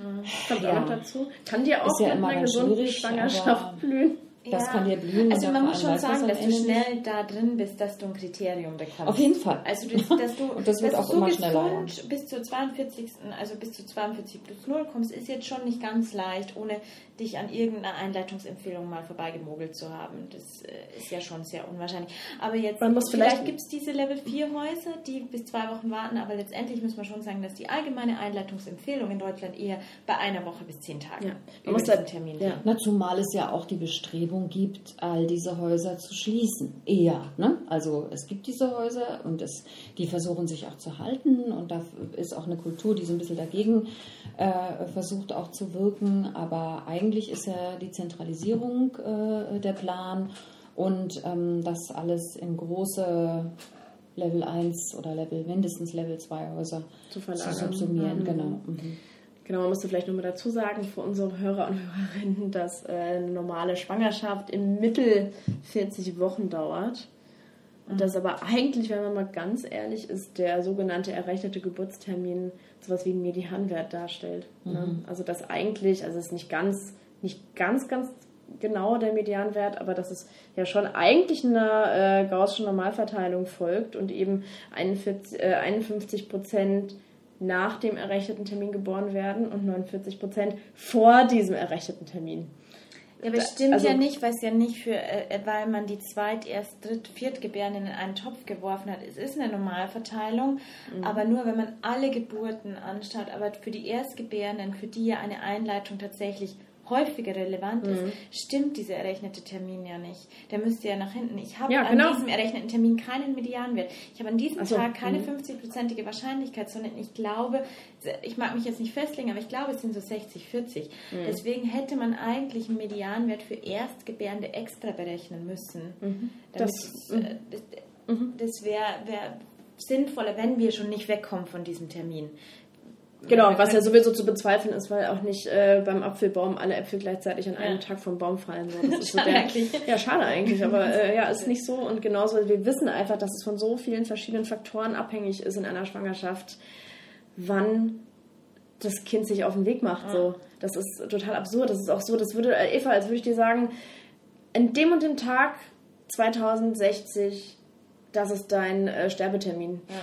Kommt ja. auch noch dazu. Kann dir auch ist ja mit einer gesunden Schwangerschaft blühen. Das Ja. kann dir blühen. Also man muss schon sagen, dass du schnell da drin bist, dass du ein Kriterium bekommst. Auf jeden Fall. Also das, dass du, Und das wird dass auch immer schneller, bis zur 42. also bis zu 42 plus 0 kommst, ist jetzt schon nicht ganz leicht, ohne dich an irgendeiner Einleitungsempfehlung mal vorbeigemogelt zu haben. Das äh, ist ja schon sehr unwahrscheinlich. Aber jetzt, Man muss vielleicht, vielleicht- gibt es diese Level 4 Häuser, die bis zwei Wochen warten, aber letztendlich muss man schon sagen, dass die allgemeine Einleitungsempfehlung in Deutschland eher bei einer Woche bis zehn Tagen Ja. Man über muss diesen da- Termin ja. Na, zumal es ja auch die Bestrebung gibt, all diese Häuser zu schließen. Eher. Ne? Also es gibt diese Häuser und es, die versuchen sich auch zu halten und da ist auch eine Kultur, die so ein bisschen dagegen äh, versucht auch zu wirken. Aber eigentlich ist ja die Zentralisierung äh, der Plan und ähm, das alles in große Level 1 oder Level mindestens Level 2 Häuser Zu zu subsumieren. Genau. Mhm. Genau, man müsste vielleicht nochmal dazu sagen für unsere Hörer und Hörerinnen, dass äh, eine normale Schwangerschaft im Mittel 40 Wochen dauert. Und das aber eigentlich, wenn man mal ganz ehrlich ist, der sogenannte errechnete Geburtstermin sowas wie einen Medianwert darstellt. Ne? Also das eigentlich, also es ist nicht ganz, nicht ganz, ganz genau der Medianwert, aber dass es ja schon eigentlich einer äh, Gaußschen Normalverteilung folgt und eben 41, äh, 51 Prozent nach dem errechneten Termin geboren werden und 49 Prozent vor diesem errechneten Termin. Ja, aber stimmt also- ja nicht, weil es ja nicht für, äh, weil man die Zweit-, Erst-, Dritt-, Viertgebärenden in einen Topf geworfen hat. Es ist eine Normalverteilung, Mhm. aber nur wenn man alle Geburten anschaut. Aber für die Erstgebärenden, für die ja eine Einleitung tatsächlich häufiger relevant Mhm. ist, stimmt dieser errechnete Termin ja nicht. Der müsste ja nach hinten. Ich habe Ja, an genau. diesem errechneten Termin keinen Medianwert. Ich habe an diesem Ach so, Tag keine mhm. 50-prozentige Wahrscheinlichkeit, sondern ich glaube, ich mag mich jetzt nicht festlegen, aber ich glaube, es sind so 60, 40. Mhm. Deswegen hätte man eigentlich einen Medianwert für Erstgebärende extra berechnen müssen. Damit Das- es, äh, das, das wäre wär sinnvoller, wenn wir schon nicht wegkommen von diesem Termin. Genau, was ja sowieso zu bezweifeln ist, weil auch nicht äh, beim Apfelbaum alle Äpfel gleichzeitig an einem Ja. Tag vom Baum fallen. So, das ist so Schade der, eigentlich. Ja, schade eigentlich, aber äh, ja, ist nicht so. Und genauso, wir wissen einfach, dass es von so vielen verschiedenen Faktoren abhängig ist in einer Schwangerschaft, wann das Kind sich auf den Weg macht. So. Das ist total absurd. Das ist auch so, das würde, äh, Eva, als würde ich dir sagen, in dem und dem Tag 2060, das ist dein äh, Sterbetermin. Ja.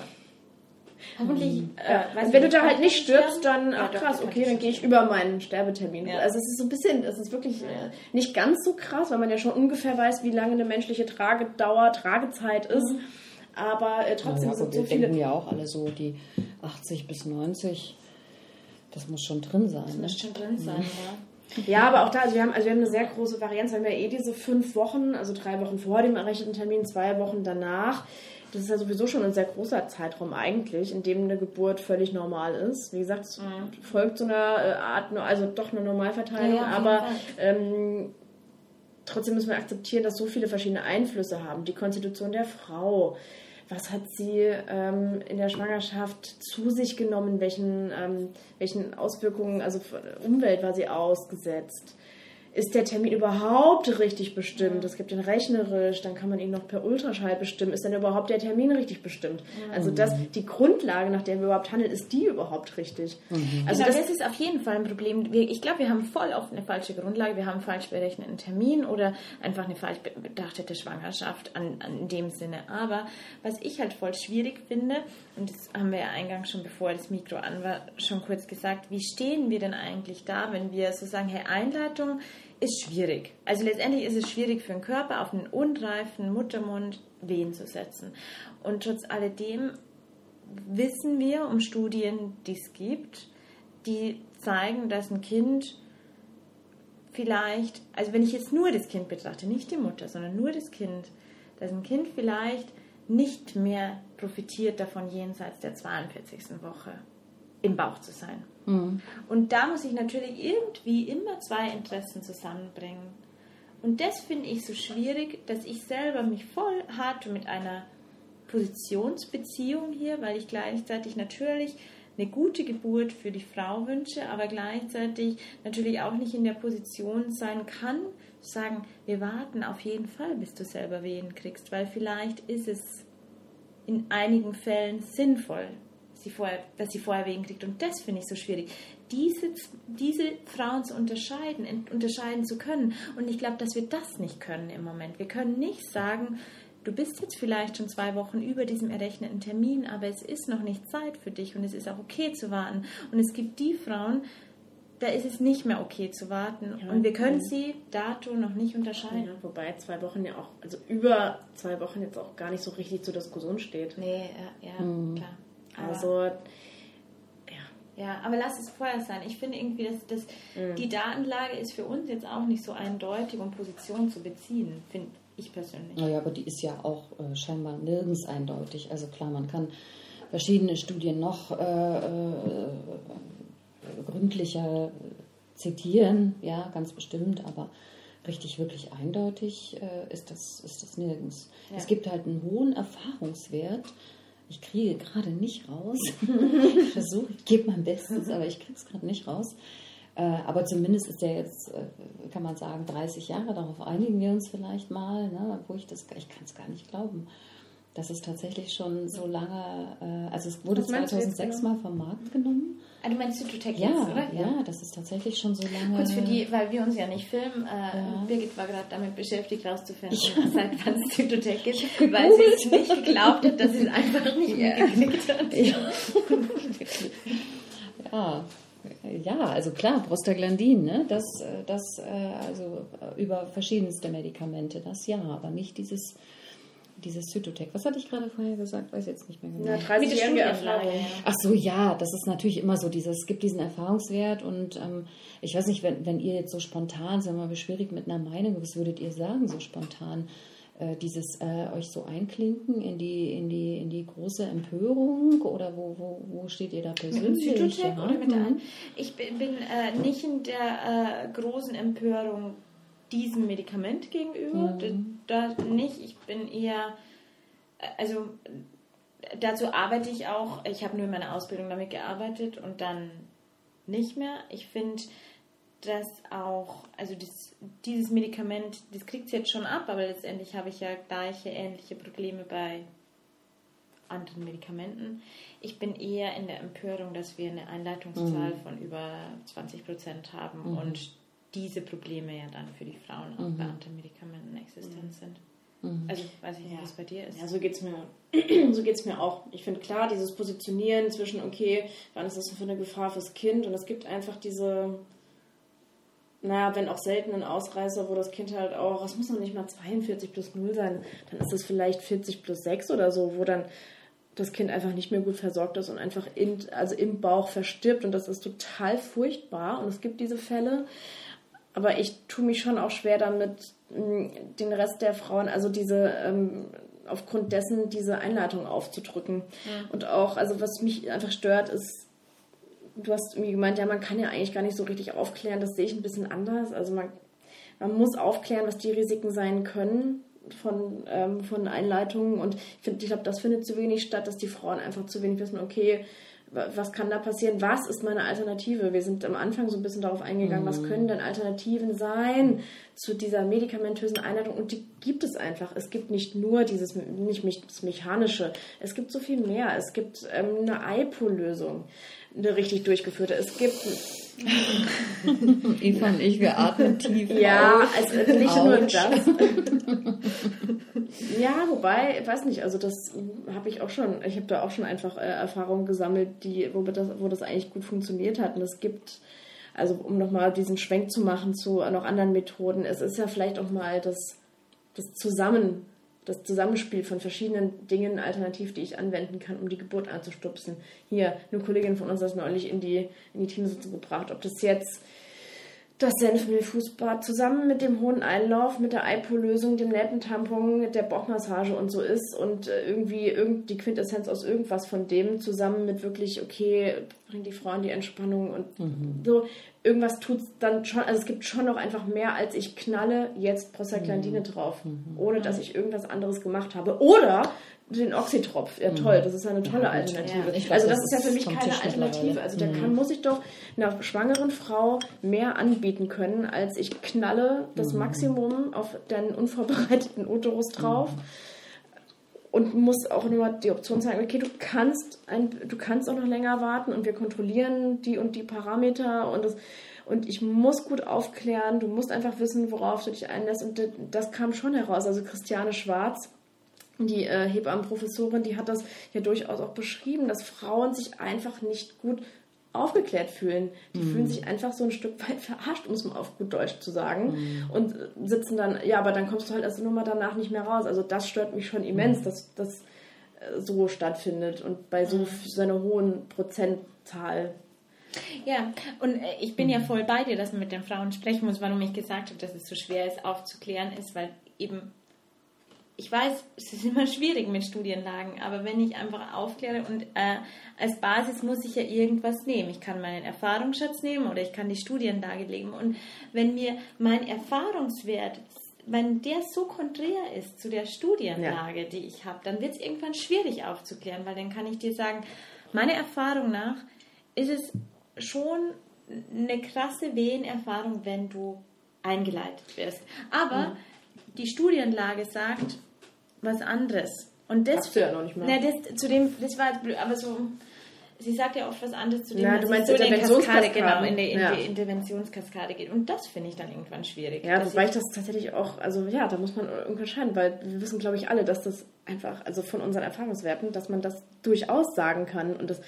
Hoffentlich. Äh, Ja. weiß ich wenn du da halt nicht ich stirbst, sterben? dann, Ja, ach doch, krass, okay, dann gehe ich über meinen Sterbetermin. Ja. Also es ist so ein bisschen, es ist wirklich äh, nicht ganz so krass, weil man ja schon ungefähr weiß, wie lange eine menschliche Tragedauer, Tragezeit ist. Aber äh, trotzdem sind gut, so wir viele. denken ja auch alle so, die 80 bis 90, das muss schon drin sein. Das Ne? muss schon drin sein, ja. Ja, aber auch da, also wir haben, also wir haben eine sehr große Varianz, weil wir eh diese fünf Wochen, also drei Wochen vor dem errechneten Termin, zwei Wochen danach. Das ist ja sowieso schon ein sehr großer Zeitraum eigentlich, in dem eine Geburt völlig normal ist. Wie gesagt, es folgt so einer äh, Art, also doch eine Normalverteilung, Mhm. Ja, ja, aber ähm, trotzdem müssen wir akzeptieren, dass so viele verschiedene Einflüsse haben. Die Konstitution der Frau, was hat sie ähm, in der Schwangerschaft zu sich genommen, welchen, ähm, welchen Auswirkungen, also Umwelt war sie ausgesetzt. Ist der Termin überhaupt richtig bestimmt? Es gibt den rechnerisch, dann kann man ihn noch per Ultraschall bestimmen. Ist denn überhaupt der Termin richtig bestimmt? Also das, die Grundlage, nach der wir überhaupt handeln, ist die überhaupt richtig? Also genau, das, das, ist auf jeden Fall ein Problem. Ich glaube, wir haben voll oft eine falsche Grundlage. Wir haben einen falsch berechneten Termin oder einfach eine falsch bedachte Schwangerschaft an, an in dem Sinne. Aber was ich halt voll schwierig finde, und das haben wir ja eingangs schon, bevor das Mikro an war, schon kurz gesagt, wie stehen wir denn eigentlich da, wenn wir so sagen, hey, Einleitung ist schwierig. Also letztendlich ist es schwierig für den Körper, auf einen unreifen Muttermund Wehen zu setzen. Und trotz alledem wissen wir um Studien, die es gibt, die zeigen, dass ein Kind vielleicht, also wenn ich jetzt nur das Kind betrachte, nicht die Mutter, sondern nur das Kind, dass ein Kind vielleicht nicht mehr profitiert davon, jenseits der 42. Woche im Bauch zu sein. Und da muss ich natürlich irgendwie immer zwei Interessen zusammenbringen. Und das finde ich so schwierig, dass ich selber mich voll hart mit einer Positionsbeziehung hier, weil ich gleichzeitig natürlich eine gute Geburt für die Frau wünsche, aber gleichzeitig natürlich auch nicht in der Position sein kann, zu sagen, wir warten auf jeden Fall, bis du selber Wehen kriegst, weil vielleicht ist es in einigen Fällen sinnvoll, sie vorher, dass sie vorher Wehen kriegt. Und das finde ich so schwierig. Diese, diese Frauen zu unterscheiden, unterscheiden zu können. Und ich glaube, dass wir das nicht können im Moment. Wir können nicht sagen, du bist jetzt vielleicht schon zwei Wochen über diesem errechneten Termin, aber es ist noch nicht Zeit für dich und es ist auch okay zu warten. Und es gibt die Frauen, da ist es nicht mehr okay zu warten. Ja, und wir können sie dato noch nicht unterscheiden. Ja, wobei zwei Wochen ja auch, also über zwei Wochen jetzt auch gar nicht so richtig zur Diskussion steht. Nee, ja, ja mhm. klar. Also, ja. Ja, aber lass es vorher sein. Ich finde irgendwie, dass, dass mhm. die Datenlage ist für uns jetzt auch nicht so eindeutig, um Position zu beziehen, finde ich persönlich. Naja, aber die ist ja auch äh, scheinbar nirgends eindeutig. Also klar, man kann verschiedene Studien noch äh, äh, gründlicher zitieren, ja, ganz bestimmt, aber richtig, wirklich eindeutig äh, ist, das, ist das nirgends. Ja. Es gibt halt einen hohen Erfahrungswert. Ich kriege gerade nicht raus. ich versuche, ich gebe mein Bestes, aber ich kriege es gerade nicht raus. Äh, aber zumindest ist der jetzt, äh, kann man sagen, 30 Jahre. Darauf einigen wir uns vielleicht mal, ne, wo ich das, ich kann es gar nicht glauben. Das ist tatsächlich schon so lange, äh, also es wurde 2006 genau? mal vom Markt genommen. Ah, du meinst Cytotec ja, jetzt, oder? Ja, ja, das ist tatsächlich schon so lange. Kurz für die, weil wir uns ja nicht filmen, äh, ja. Birgit war gerade damit beschäftigt, rauszufinden, ja. seit wann es Cytotec gibt, weil sie es nicht geglaubt hat, dass sie es einfach nicht mehr geklickt hat. Ja. ja. also klar, Prostaglandin, ne? das, äh, das äh, also über verschiedenste Medikamente, das ja, aber nicht dieses dieses Zytotec. Was hatte ich gerade vorher gesagt? Weiß jetzt nicht mehr genau. Ja, 30-jährige Erfahrung. Ach so, ja, das ist natürlich immer so dieses, es gibt diesen Erfahrungswert und ähm, ich weiß nicht, wenn, wenn ihr jetzt so spontan, sagen wir mal, schwierig mit einer Meinung, was würdet ihr sagen, so spontan? Äh, dieses äh, euch so einklinken in die, in die, in die große Empörung oder wo, wo, wo steht ihr da persönlich? Mit dem ja. oder mit der mhm. Ich bin, bin äh, nicht in der äh, großen Empörung diesem Medikament gegenüber. Mhm. Da nicht. Ich bin eher, also dazu arbeite ich auch. Ich habe nur in meiner Ausbildung damit gearbeitet und dann nicht mehr. Ich finde, dass auch, also das, dieses Medikament, das kriegt es jetzt schon ab, aber letztendlich habe ich ja gleiche, ähnliche Probleme bei anderen Medikamenten. Ich bin eher in der Empörung, dass wir eine Einleitungszahl mhm. von über 20 Prozent haben mhm. und diese Probleme ja dann für die Frauen auch mhm. bei anderen Medikamenten existent mhm. sind. Mhm. Also weiß ich nicht, ja. was bei dir ist. Ja, so geht es mir, so geht's mir auch. Ich finde klar, dieses Positionieren zwischen, okay, wann ist das für eine Gefahr fürs Kind? Und es gibt einfach diese, naja, wenn auch seltenen Ausreißer, wo das Kind halt auch, es muss noch nicht mal 42 plus 0 sein, dann ist es vielleicht 40 plus 6 oder so, wo dann das Kind einfach nicht mehr gut versorgt ist und einfach in, also im Bauch verstirbt und das ist total furchtbar und es gibt diese Fälle. Aber ich tue mich schon auch schwer damit, den Rest der Frauen, also diese, ähm, aufgrund dessen diese Einleitung aufzudrücken. Ja. Und auch, also was mich einfach stört, ist, du hast irgendwie gemeint, ja, man kann ja eigentlich gar nicht so richtig aufklären, das sehe ich ein bisschen anders. Also man, man muss aufklären, was die Risiken sein können von, ähm, von Einleitungen. Und ich, ich glaube, das findet zu wenig statt, dass die Frauen einfach zu wenig wissen, okay, was kann da passieren? Was ist meine Alternative? Wir sind am Anfang so ein bisschen darauf eingegangen, mhm. was können denn Alternativen sein zu dieser medikamentösen Einleitung? Und die gibt es einfach. Es gibt nicht nur dieses nicht das Mechanische. Es gibt so viel mehr. Es gibt ähm, eine IPO-Lösung, eine richtig durchgeführte. Es gibt Eva und ich, wir atmen tief. Ja, auf. also nicht Ouch. nur das. ja, wobei, ich weiß nicht, also das habe ich auch schon, ich habe da auch schon einfach äh, Erfahrungen gesammelt, die, wo das, wo das eigentlich gut funktioniert hat. Und es gibt, also um nochmal diesen Schwenk zu machen zu noch anderen Methoden, es ist ja vielleicht auch mal das, das Zusammen das Zusammenspiel von verschiedenen Dingen alternativ, die ich anwenden kann, um die Geburt anzustupsen. Hier, eine Kollegin von uns hat das neulich in die, in die Teamsitzung gebracht. Ob das jetzt das Senfmilchfußbad zusammen mit dem hohen Einlauf, mit der IPO-Lösung, dem netten der Bauchmassage und so ist und äh, irgendwie irgend, die Quintessenz aus irgendwas von dem zusammen mit wirklich, okay, bringt die Frau in die Entspannung und mhm. so irgendwas tut es dann schon, also es gibt schon noch einfach mehr, als ich knalle jetzt Prostaglandine mhm. drauf, mhm. ohne dass ich irgendwas anderes gemacht habe. Oder den Oxytropf. Ja, toll, mhm. das ist eine tolle ja, Alternative. Ja, glaub, also das, das, ist ja für mich keine Alternative. Also da mhm. kann, muss ich doch einer schwangeren Frau mehr anbieten können, als ich knalle das. Maximum auf deinen unvorbereiteten Uterus drauf. Mhm. Und muss auch nur die Option sagen, okay, du kannst ein, du kannst auch noch länger warten und wir kontrollieren die und die Parameter und das, und ich muss gut aufklären, du musst einfach wissen, worauf du dich einlässt. Und das kam schon heraus. Also Christiane Schwarz, die äh, Hebammenprofessorin, die hat das ja durchaus auch beschrieben, dass Frauen sich einfach nicht gut aufgeklärt fühlen. Die mm. fühlen sich einfach so ein Stück weit verarscht, um es mal auf gut Deutsch zu sagen. Mm. Und sitzen dann, ja, aber dann kommst du halt erst nur mal danach nicht mehr raus. Also das stört mich schon immens, mm. dass das äh, so stattfindet und bei so, mhm. so einer hohen Prozentzahl. Ja, und äh, ich bin ja mhm. voll bei dir, dass man mit den Frauen sprechen muss, warum ich gesagt habe, dass es so schwer ist aufzuklären ist, weil eben ich weiß, es ist immer schwierig mit Studienlagen, aber wenn ich einfach aufkläre und äh, als Basis muss ich ja irgendwas nehmen. Ich kann meinen Erfahrungsschatz nehmen oder ich kann die Studienlage legen. Und wenn mir mein Erfahrungswert, wenn der so konträr ist zu der Studienlage, ja. die ich habe, dann wird es irgendwann schwierig aufzuklären, weil dann kann ich dir sagen, meiner Erfahrung nach ist es schon eine krasse Wehenerfahrung, wenn du eingeleitet wirst. Aber mhm. die Studienlage sagt, was anderes. Und das, Hast du ja noch nicht mal. Na, das, zu dem, das war blöd, aber so, sie sagt ja oft was anderes zu dem, Na, was so in Kaskade, genau, in, der, in ja. die Interventionskaskade geht. Und das finde ich dann irgendwann schwierig. Ja, wobei ich das tatsächlich auch, also ja, da muss man irgendwie entscheiden, weil wir wissen, glaube ich, alle, dass das einfach, also von unseren Erfahrungswerten, dass man das durchaus sagen kann und das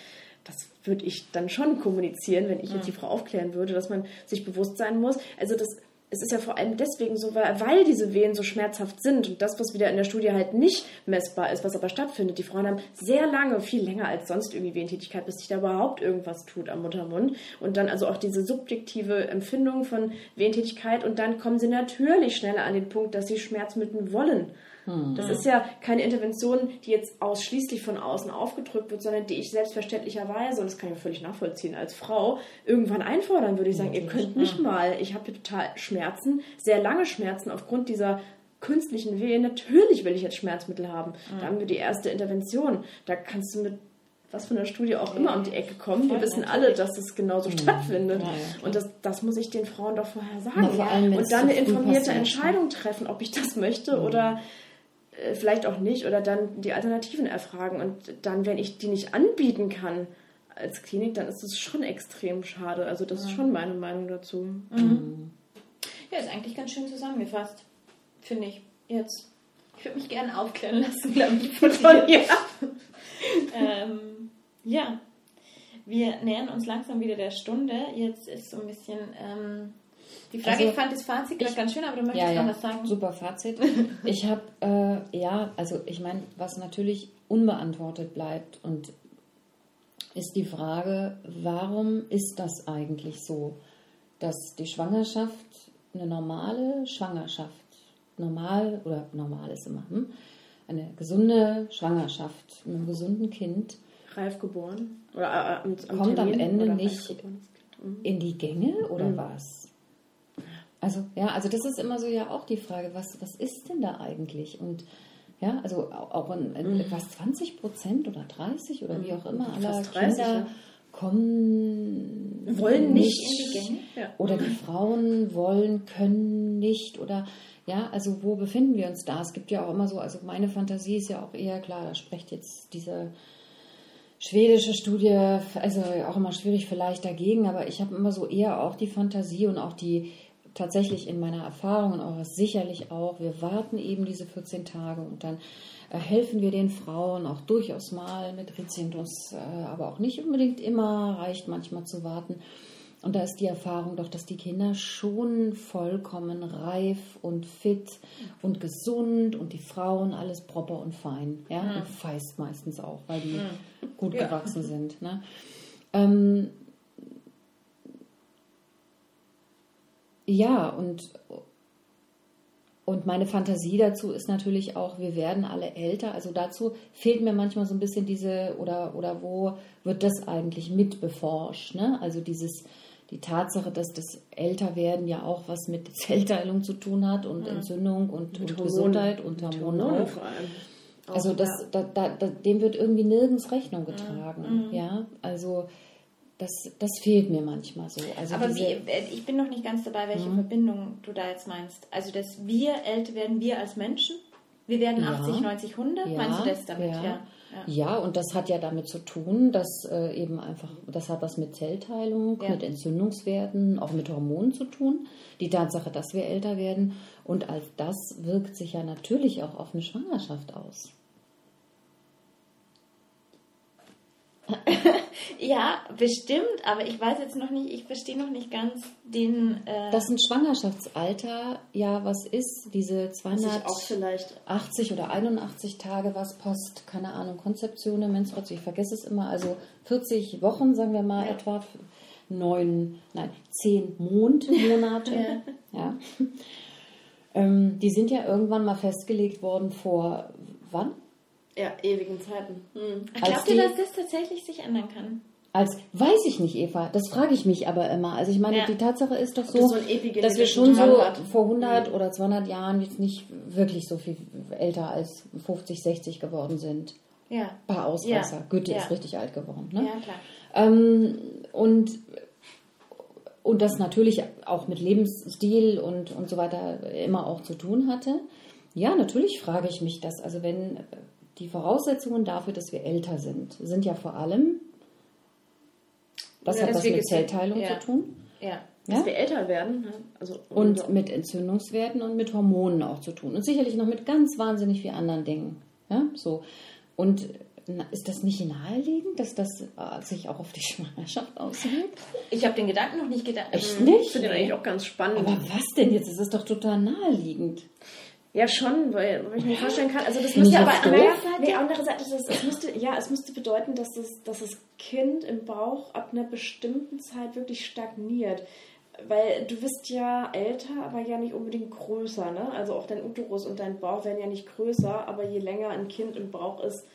das würde ich dann schon kommunizieren, wenn ich jetzt die Frau aufklären würde, dass man sich bewusst sein muss. Also das es ist ja vor allem deswegen so, weil, diese Wehen so schmerzhaft sind und das, was wieder in der Studie halt nicht messbar ist, was aber stattfindet. Die Frauen haben sehr lange, viel länger als sonst irgendwie Wehentätigkeit, bis sich da überhaupt irgendwas tut am Muttermund. Und dann also auch diese subjektive Empfindung von Wehentätigkeit und dann kommen sie natürlich schneller an den Punkt, dass sie Schmerzmittel wollen. Hm. Das ist ja keine Intervention, die jetzt ausschließlich von außen aufgedrückt wird, sondern die ich selbstverständlicherweise, und das kann ich völlig nachvollziehen, als Frau irgendwann einfordern würde. Ich sagen, ihr könnt nicht mal, ich habe hier total Schmerzen, sehr lange Schmerzen aufgrund dieser künstlichen Wehen. Natürlich will ich jetzt Schmerzmittel haben. Da haben wir die erste Intervention. Da kannst du mit was von der Studie auch immer um die Ecke kommen. Wir wissen alle, dass es genauso mhm. stattfindet. Ja, ja, und das, das muss ich den Frauen doch vorher sagen. Na, und dann eine informierte Entscheidung treffen, ob ich das möchte mhm. oder vielleicht auch nicht oder dann die Alternativen erfragen. Und dann, wenn ich die nicht anbieten kann als Klinik, dann ist das schon extrem schade. Also das ist schon meine Meinung dazu. Mhm. Ja, ist eigentlich ganz schön zusammengefasst, finde ich. Jetzt. Ich würde mich gerne aufklären lassen, glaube ich, von dir. ähm, ja, wir nähern uns langsam wieder der Stunde. Jetzt ist so ein bisschen ähm, die Frage, also, ich fand das Fazit gerade ganz schön, aber du möchtest ja, ja, noch was sagen. Super Fazit. ich habe, äh, ja, also ich meine, was natürlich unbeantwortet bleibt und ist die Frage, warum ist das eigentlich so, dass die Schwangerschaft eine normale Schwangerschaft, normal oder normal ist immer, hm? eine gesunde Schwangerschaft mit einem gesunden Kind, reif geboren oder äh, am, am kommt Termin, am Ende nicht in die Gänge oder mhm. was? Also, ja, also das ist immer so ja auch die Frage, was, was ist denn da eigentlich? Und ja, also auch in, in mhm. was 20 Prozent oder 30 oder wie auch immer aller 30, Kinder ja. kommen wollen nicht, nicht in die Gänge ja. oder die Frauen wollen können nicht oder ja, also wo befinden wir uns da? Es gibt ja auch immer so, also meine Fantasie ist ja auch eher klar, da spricht jetzt diese schwedische Studie, also auch immer schwierig vielleicht dagegen, aber ich habe immer so eher auch die Fantasie und auch die tatsächlich in meiner Erfahrung und auch sicherlich auch, wir warten eben diese 14 Tage und dann äh, helfen wir den Frauen auch durchaus mal mit Rezentus, äh, aber auch nicht unbedingt immer, reicht manchmal zu warten. Und da ist die Erfahrung doch, dass die Kinder schon vollkommen reif und fit und gesund und die Frauen alles proper und fein. Ja? Mhm. Und feist meistens auch, weil die mhm. gut ja. gewachsen sind. Ne? Ähm, Ja, und und meine Fantasie dazu ist natürlich auch, wir werden alle älter. Also dazu fehlt mir manchmal so ein bisschen diese, oder, oder wo wird das eigentlich mit beforscht? Ne? Also dieses, die Tatsache, dass das Älterwerden ja auch was mit Zellteilung zu tun hat und ja. Entzündung und, und Gesundheit und Hormone auch. Also das, ja. da, da, dem wird irgendwie nirgends Rechnung getragen. Mhm. Ja, also das, das fehlt mir manchmal so. Also Aber wie, äh, ich bin noch nicht ganz dabei, welche mhm. Verbindung du da jetzt meinst. Also, dass wir älter werden, wir als Menschen? Wir werden ja. 80, 90, 100? Ja. Meinst du das damit? Ja. ja. Ja. und das hat ja damit zu tun, dass äh, eben einfach, das hat was mit Zellteilung, mit Entzündungswerten, auch mit Hormonen zu tun. Die Tatsache, dass wir älter werden. Und all das wirkt sich ja natürlich auch auf eine Schwangerschaft aus. ja, bestimmt, aber ich weiß jetzt noch nicht, ich verstehe noch nicht ganz den. Äh Dass ein Schwangerschaftsalter ja was ist, diese 280 oder 81 Tage, was post, keine Ahnung, Konzeption, Menstruation, ich vergesse es immer, also 40 Wochen, sagen wir mal ja. etwa, neun, nein, zehn Mondmonate. ja. ja. Ähm, die sind ja irgendwann mal festgelegt worden vor wann? Ja, ewigen Zeiten. Hm. Glaubt ihr, dass das tatsächlich sich ändern kann? Als weiß ich nicht, Eva. Das frage ich mich aber immer. Also ich meine, ja. die Tatsache ist doch so, das so dass wir schon so hat. vor 100 mhm. oder 200 Jahren jetzt nicht wirklich so viel älter als 50, 60 geworden sind. Ja. Paar Ausreißer. Ja. Goethe ja. ist richtig alt geworden. Ne? Ja, klar. Ähm, und und das natürlich auch mit Lebensstil und, und so weiter immer auch zu tun hatte. Ja, natürlich frage ich mich das. Also wenn die Voraussetzungen dafür, dass wir älter sind, sind ja vor allem, das ja, hat was mit Zellteilung ja. zu tun. Ja. Dass ja? wir älter werden. Ne? Also, und so. mit Entzündungswerten und mit Hormonen auch zu tun. Und sicherlich noch mit ganz wahnsinnig vielen anderen Dingen. Ja, so. Und ist das nicht naheliegend, dass das äh, sich auch auf die Schwangerschaft auswirkt? Ich habe den Gedanken noch nicht gedacht. Echt nicht? Ich finde den eigentlich auch ganz spannend. Aber was denn jetzt? Es ist doch total naheliegend. Ja, schon, weil, weil ich mir vorstellen kann, also das müsste aber andererseits, nee, andererseits das, es müsste, ja, es müsste bedeuten, dass das, dass das Kind im Bauch ab einer bestimmten Zeit wirklich stagniert. Weil du wirst ja älter, aber ja nicht unbedingt größer, ne? Also auch dein Uterus und dein Bauch werden ja nicht größer, aber je länger ein Kind im Bauch ist,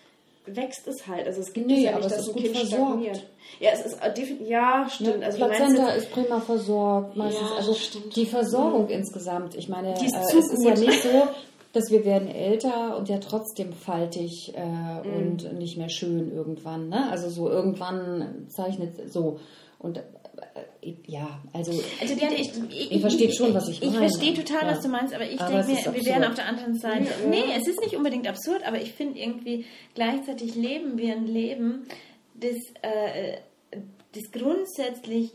wächst es halt. Also es gibt nee, ja nicht, dass ein Kind versorgt. stagniert. Ja, es ist äh, ja stimmt. Also Plazenta ist prima versorgt meistens. Ja, also stimmt. die Versorgung mhm. insgesamt. Ich meine, äh, es ist ja nicht so, dass wir werden älter und ja trotzdem faltig äh, mhm. und nicht mehr schön irgendwann. Ne? Also so irgendwann zeichnet so und ja, also, also Diane, ich, ich, ich verstehe schon, was ich, ich meine. Ich verstehe total, ja. was du meinst, aber ich denke mir, wir wären auf der anderen Seite. Ja. Nee, es ist nicht unbedingt absurd, aber ich finde irgendwie, gleichzeitig leben wir ein Leben, das, äh, das grundsätzlich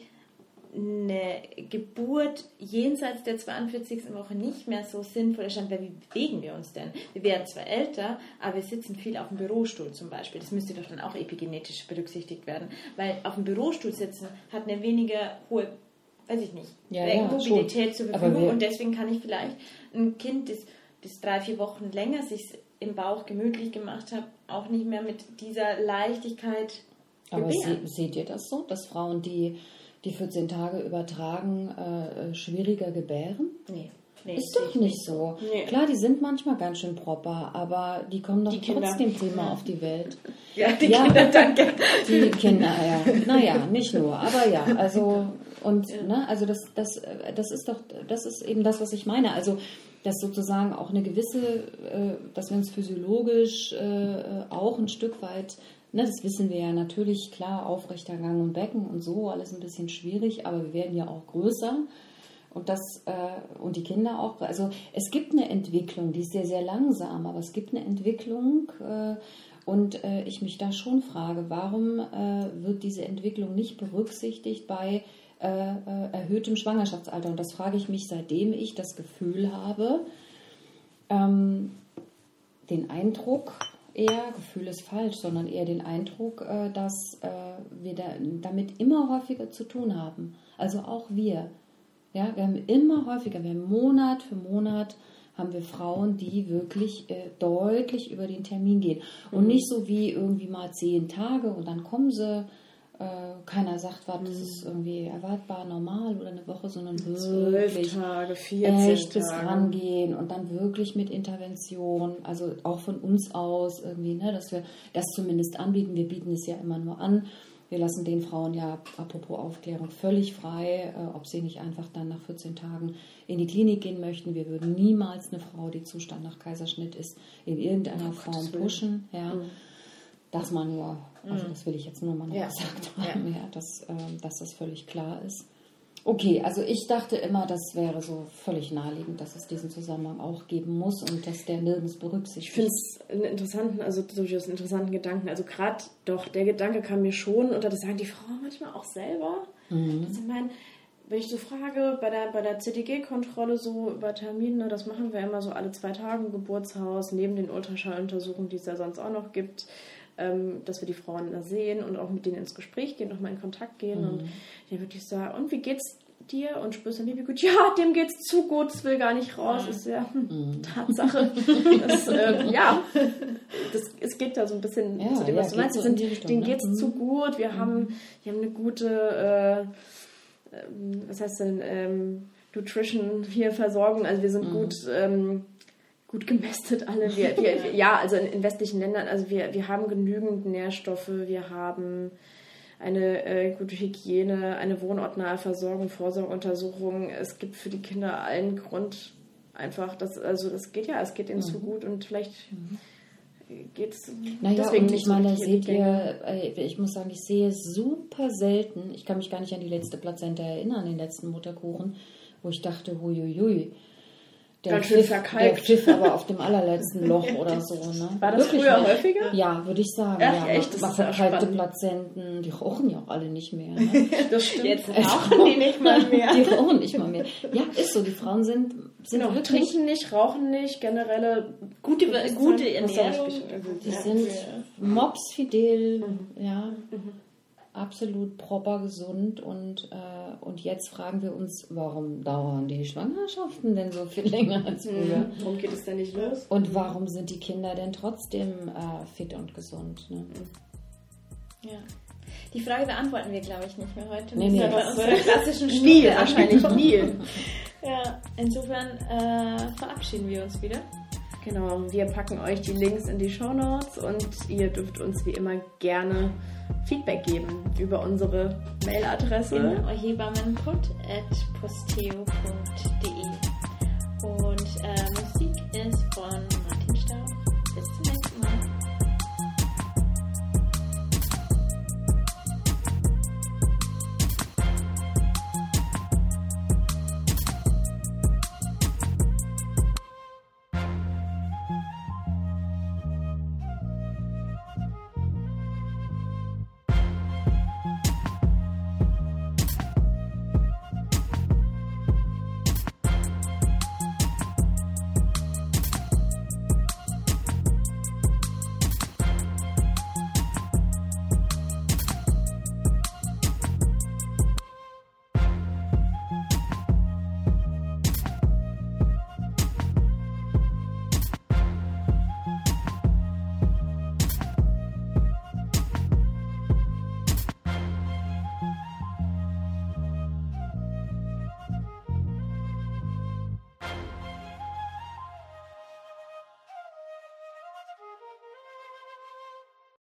eine Geburt jenseits der 42. Woche nicht mehr so sinnvoll erscheint, weil wie bewegen wir uns denn? Wir werden zwar älter, aber wir sitzen viel auf dem Bürostuhl zum Beispiel. Das müsste doch dann auch epigenetisch berücksichtigt werden, weil auf dem Bürostuhl sitzen hat eine weniger hohe, weiß ich nicht, ja, ja, Mobilität zur Verfügung und deswegen kann ich vielleicht ein Kind, das, das drei, vier Wochen länger sich im Bauch gemütlich gemacht hat, auch nicht mehr mit dieser Leichtigkeit aber se seht ihr das so, dass Frauen, die die 14 Tage übertragen, äh, schwieriger gebären? Nee. Nee, ist doch nicht so. Nee. Klar, die sind manchmal ganz schön proper, aber die kommen doch die trotzdem prima auf die Welt. Ja, die ja, Kinder, danke. Die Kinder, ja. Naja, nicht nur, aber ja, also und ja. ne, also das, das, das ist doch, das ist eben das, was ich meine. Also dass sozusagen auch eine gewisse, äh, dass wir uns physiologisch äh, auch ein Stück weit Ne, das wissen wir ja natürlich, klar, aufrechter Gang und Becken und so, alles ein bisschen schwierig, aber wir werden ja auch größer. Und das, äh, und die Kinder auch. Also es gibt eine Entwicklung, die ist sehr, sehr langsam, aber es gibt eine Entwicklung. Äh, und äh, ich mich da schon frage, warum äh, wird diese Entwicklung nicht berücksichtigt bei äh, äh, erhöhtem Schwangerschaftsalter? Und das frage ich mich, seitdem ich das Gefühl habe, ähm, den Eindruck, eher, Gefühl ist falsch, sondern eher den Eindruck, äh, dass äh, wir damit immer häufiger zu tun haben. Also auch wir. Ja, wir haben immer häufiger, wir haben Monat für Monat haben wir Frauen, die wirklich äh, deutlich über den Termin gehen. Und mhm. nicht so wie irgendwie mal zehn Tage und dann kommen sie äh, keiner sagt, war das ist irgendwie erwartbar, normal oder eine Woche, sondern wirklich Tage, 14 echtes Tage. rangehen und dann wirklich mit Intervention, also auch von uns aus irgendwie, ne, dass wir das zumindest anbieten. Wir bieten es ja immer nur an. Wir lassen den Frauen ja, apropos Aufklärung, völlig frei, äh, ob sie nicht einfach dann nach 14 Tagen in die Klinik gehen möchten. Wir würden niemals eine Frau, die Zustand nach Kaiserschnitt ist, in irgendeiner Form pushen. Ja. Dass man nur, also das will ich jetzt nur mal noch Ja. gesagt haben, ja. dass, ähm, dass das völlig klar ist. Okay, also ich dachte immer, das wäre so völlig naheliegend, dass es diesen Zusammenhang auch geben muss und dass der nirgends berücksichtigt Ich finde es einen interessanten, also durchaus einen interessanten Gedanken. Also gerade doch, der Gedanke kam mir schon, und das sagen die Frauen manchmal auch selber. Dass ich meine, wenn ich so frage, bei der, bei der CTG-Kontrolle so über Termine, das machen wir immer so alle zwei Tage im Geburtshaus, neben den Ultraschalluntersuchungen, die es ja sonst auch noch gibt, ähm, dass wir die Frauen da sehen und auch mit denen ins Gespräch gehen, nochmal in Kontakt gehen und die wirklich sagen, und wie geht's dir? Und spürst dann, wie gut? Ja, dem geht's zu gut, es will gar nicht raus. Ist ja hm, Tatsache. Das, ähm, ja, das, es geht da so ein bisschen Ja, zu dem, ja, was du geht meinst. so sind, Richtung, denen ne? geht's Mhm. zu gut. Wir haben, wir haben eine gute, äh, ähm, was heißt denn, ähm, Nutrition hier Versorgung. Also wir sind Mhm. gut, ähm, gut gemästet alle. Wir, wir, ja, also in, in westlichen Ländern, also wir, wir haben genügend Nährstoffe, wir haben eine äh, gute Hygiene, eine wohnortnahe Versorgung, Vorsorgeuntersuchung. Es gibt für die Kinder allen Grund, einfach, das, also das geht ja, es geht ihnen zu gut und vielleicht geht es Naja, deswegen und nicht ich meine, seht ihr, äh, ich muss sagen, ich sehe super selten, ich kann mich gar nicht an die letzte Plazenta erinnern, den letzten Mutterkuchen, wo ich dachte, huiuiui. Der Ganz pfiff, verkalkt. Der pfiff aber auf dem allerletzten Loch oder so. Ne? War das Wirklich, früher ne? häufiger? Ja, würde ich sagen. Ach, ja, echt? Das Mal verkalkte. Plazenten, die rauchen ja auch alle nicht mehr. Ne? Das stimmt. Jetzt rauchen die nicht mal mehr. Die rauchen nicht mal mehr. Ja, ist so, die Frauen sind, sind Genau, wirklich trinken nicht, rauchen nicht, generelle Gute, gute Ernährung. also Die sind mopsfidel, Mhm. ja, absolut proper gesund und, äh, und jetzt fragen wir uns, warum dauern die Schwangerschaften denn so viel länger als früher? Mhm. Warum geht es denn nicht los? Und warum sind die Kinder denn trotzdem äh, fit und gesund? Ne? Ja. Die Frage beantworten wir, glaube ich, nicht mehr heute. Nee, Das ist nee. ja bei unserer klassischen Stunde wahrscheinlich nie. Ja, insofern äh, verabschieden wir uns wieder. Genau, wir packen euch die Links in die Show Notes und ihr dürft uns wie immer gerne Feedback geben über unsere Mailadresse. Genau, hebammenput.posteo.de Und äh, von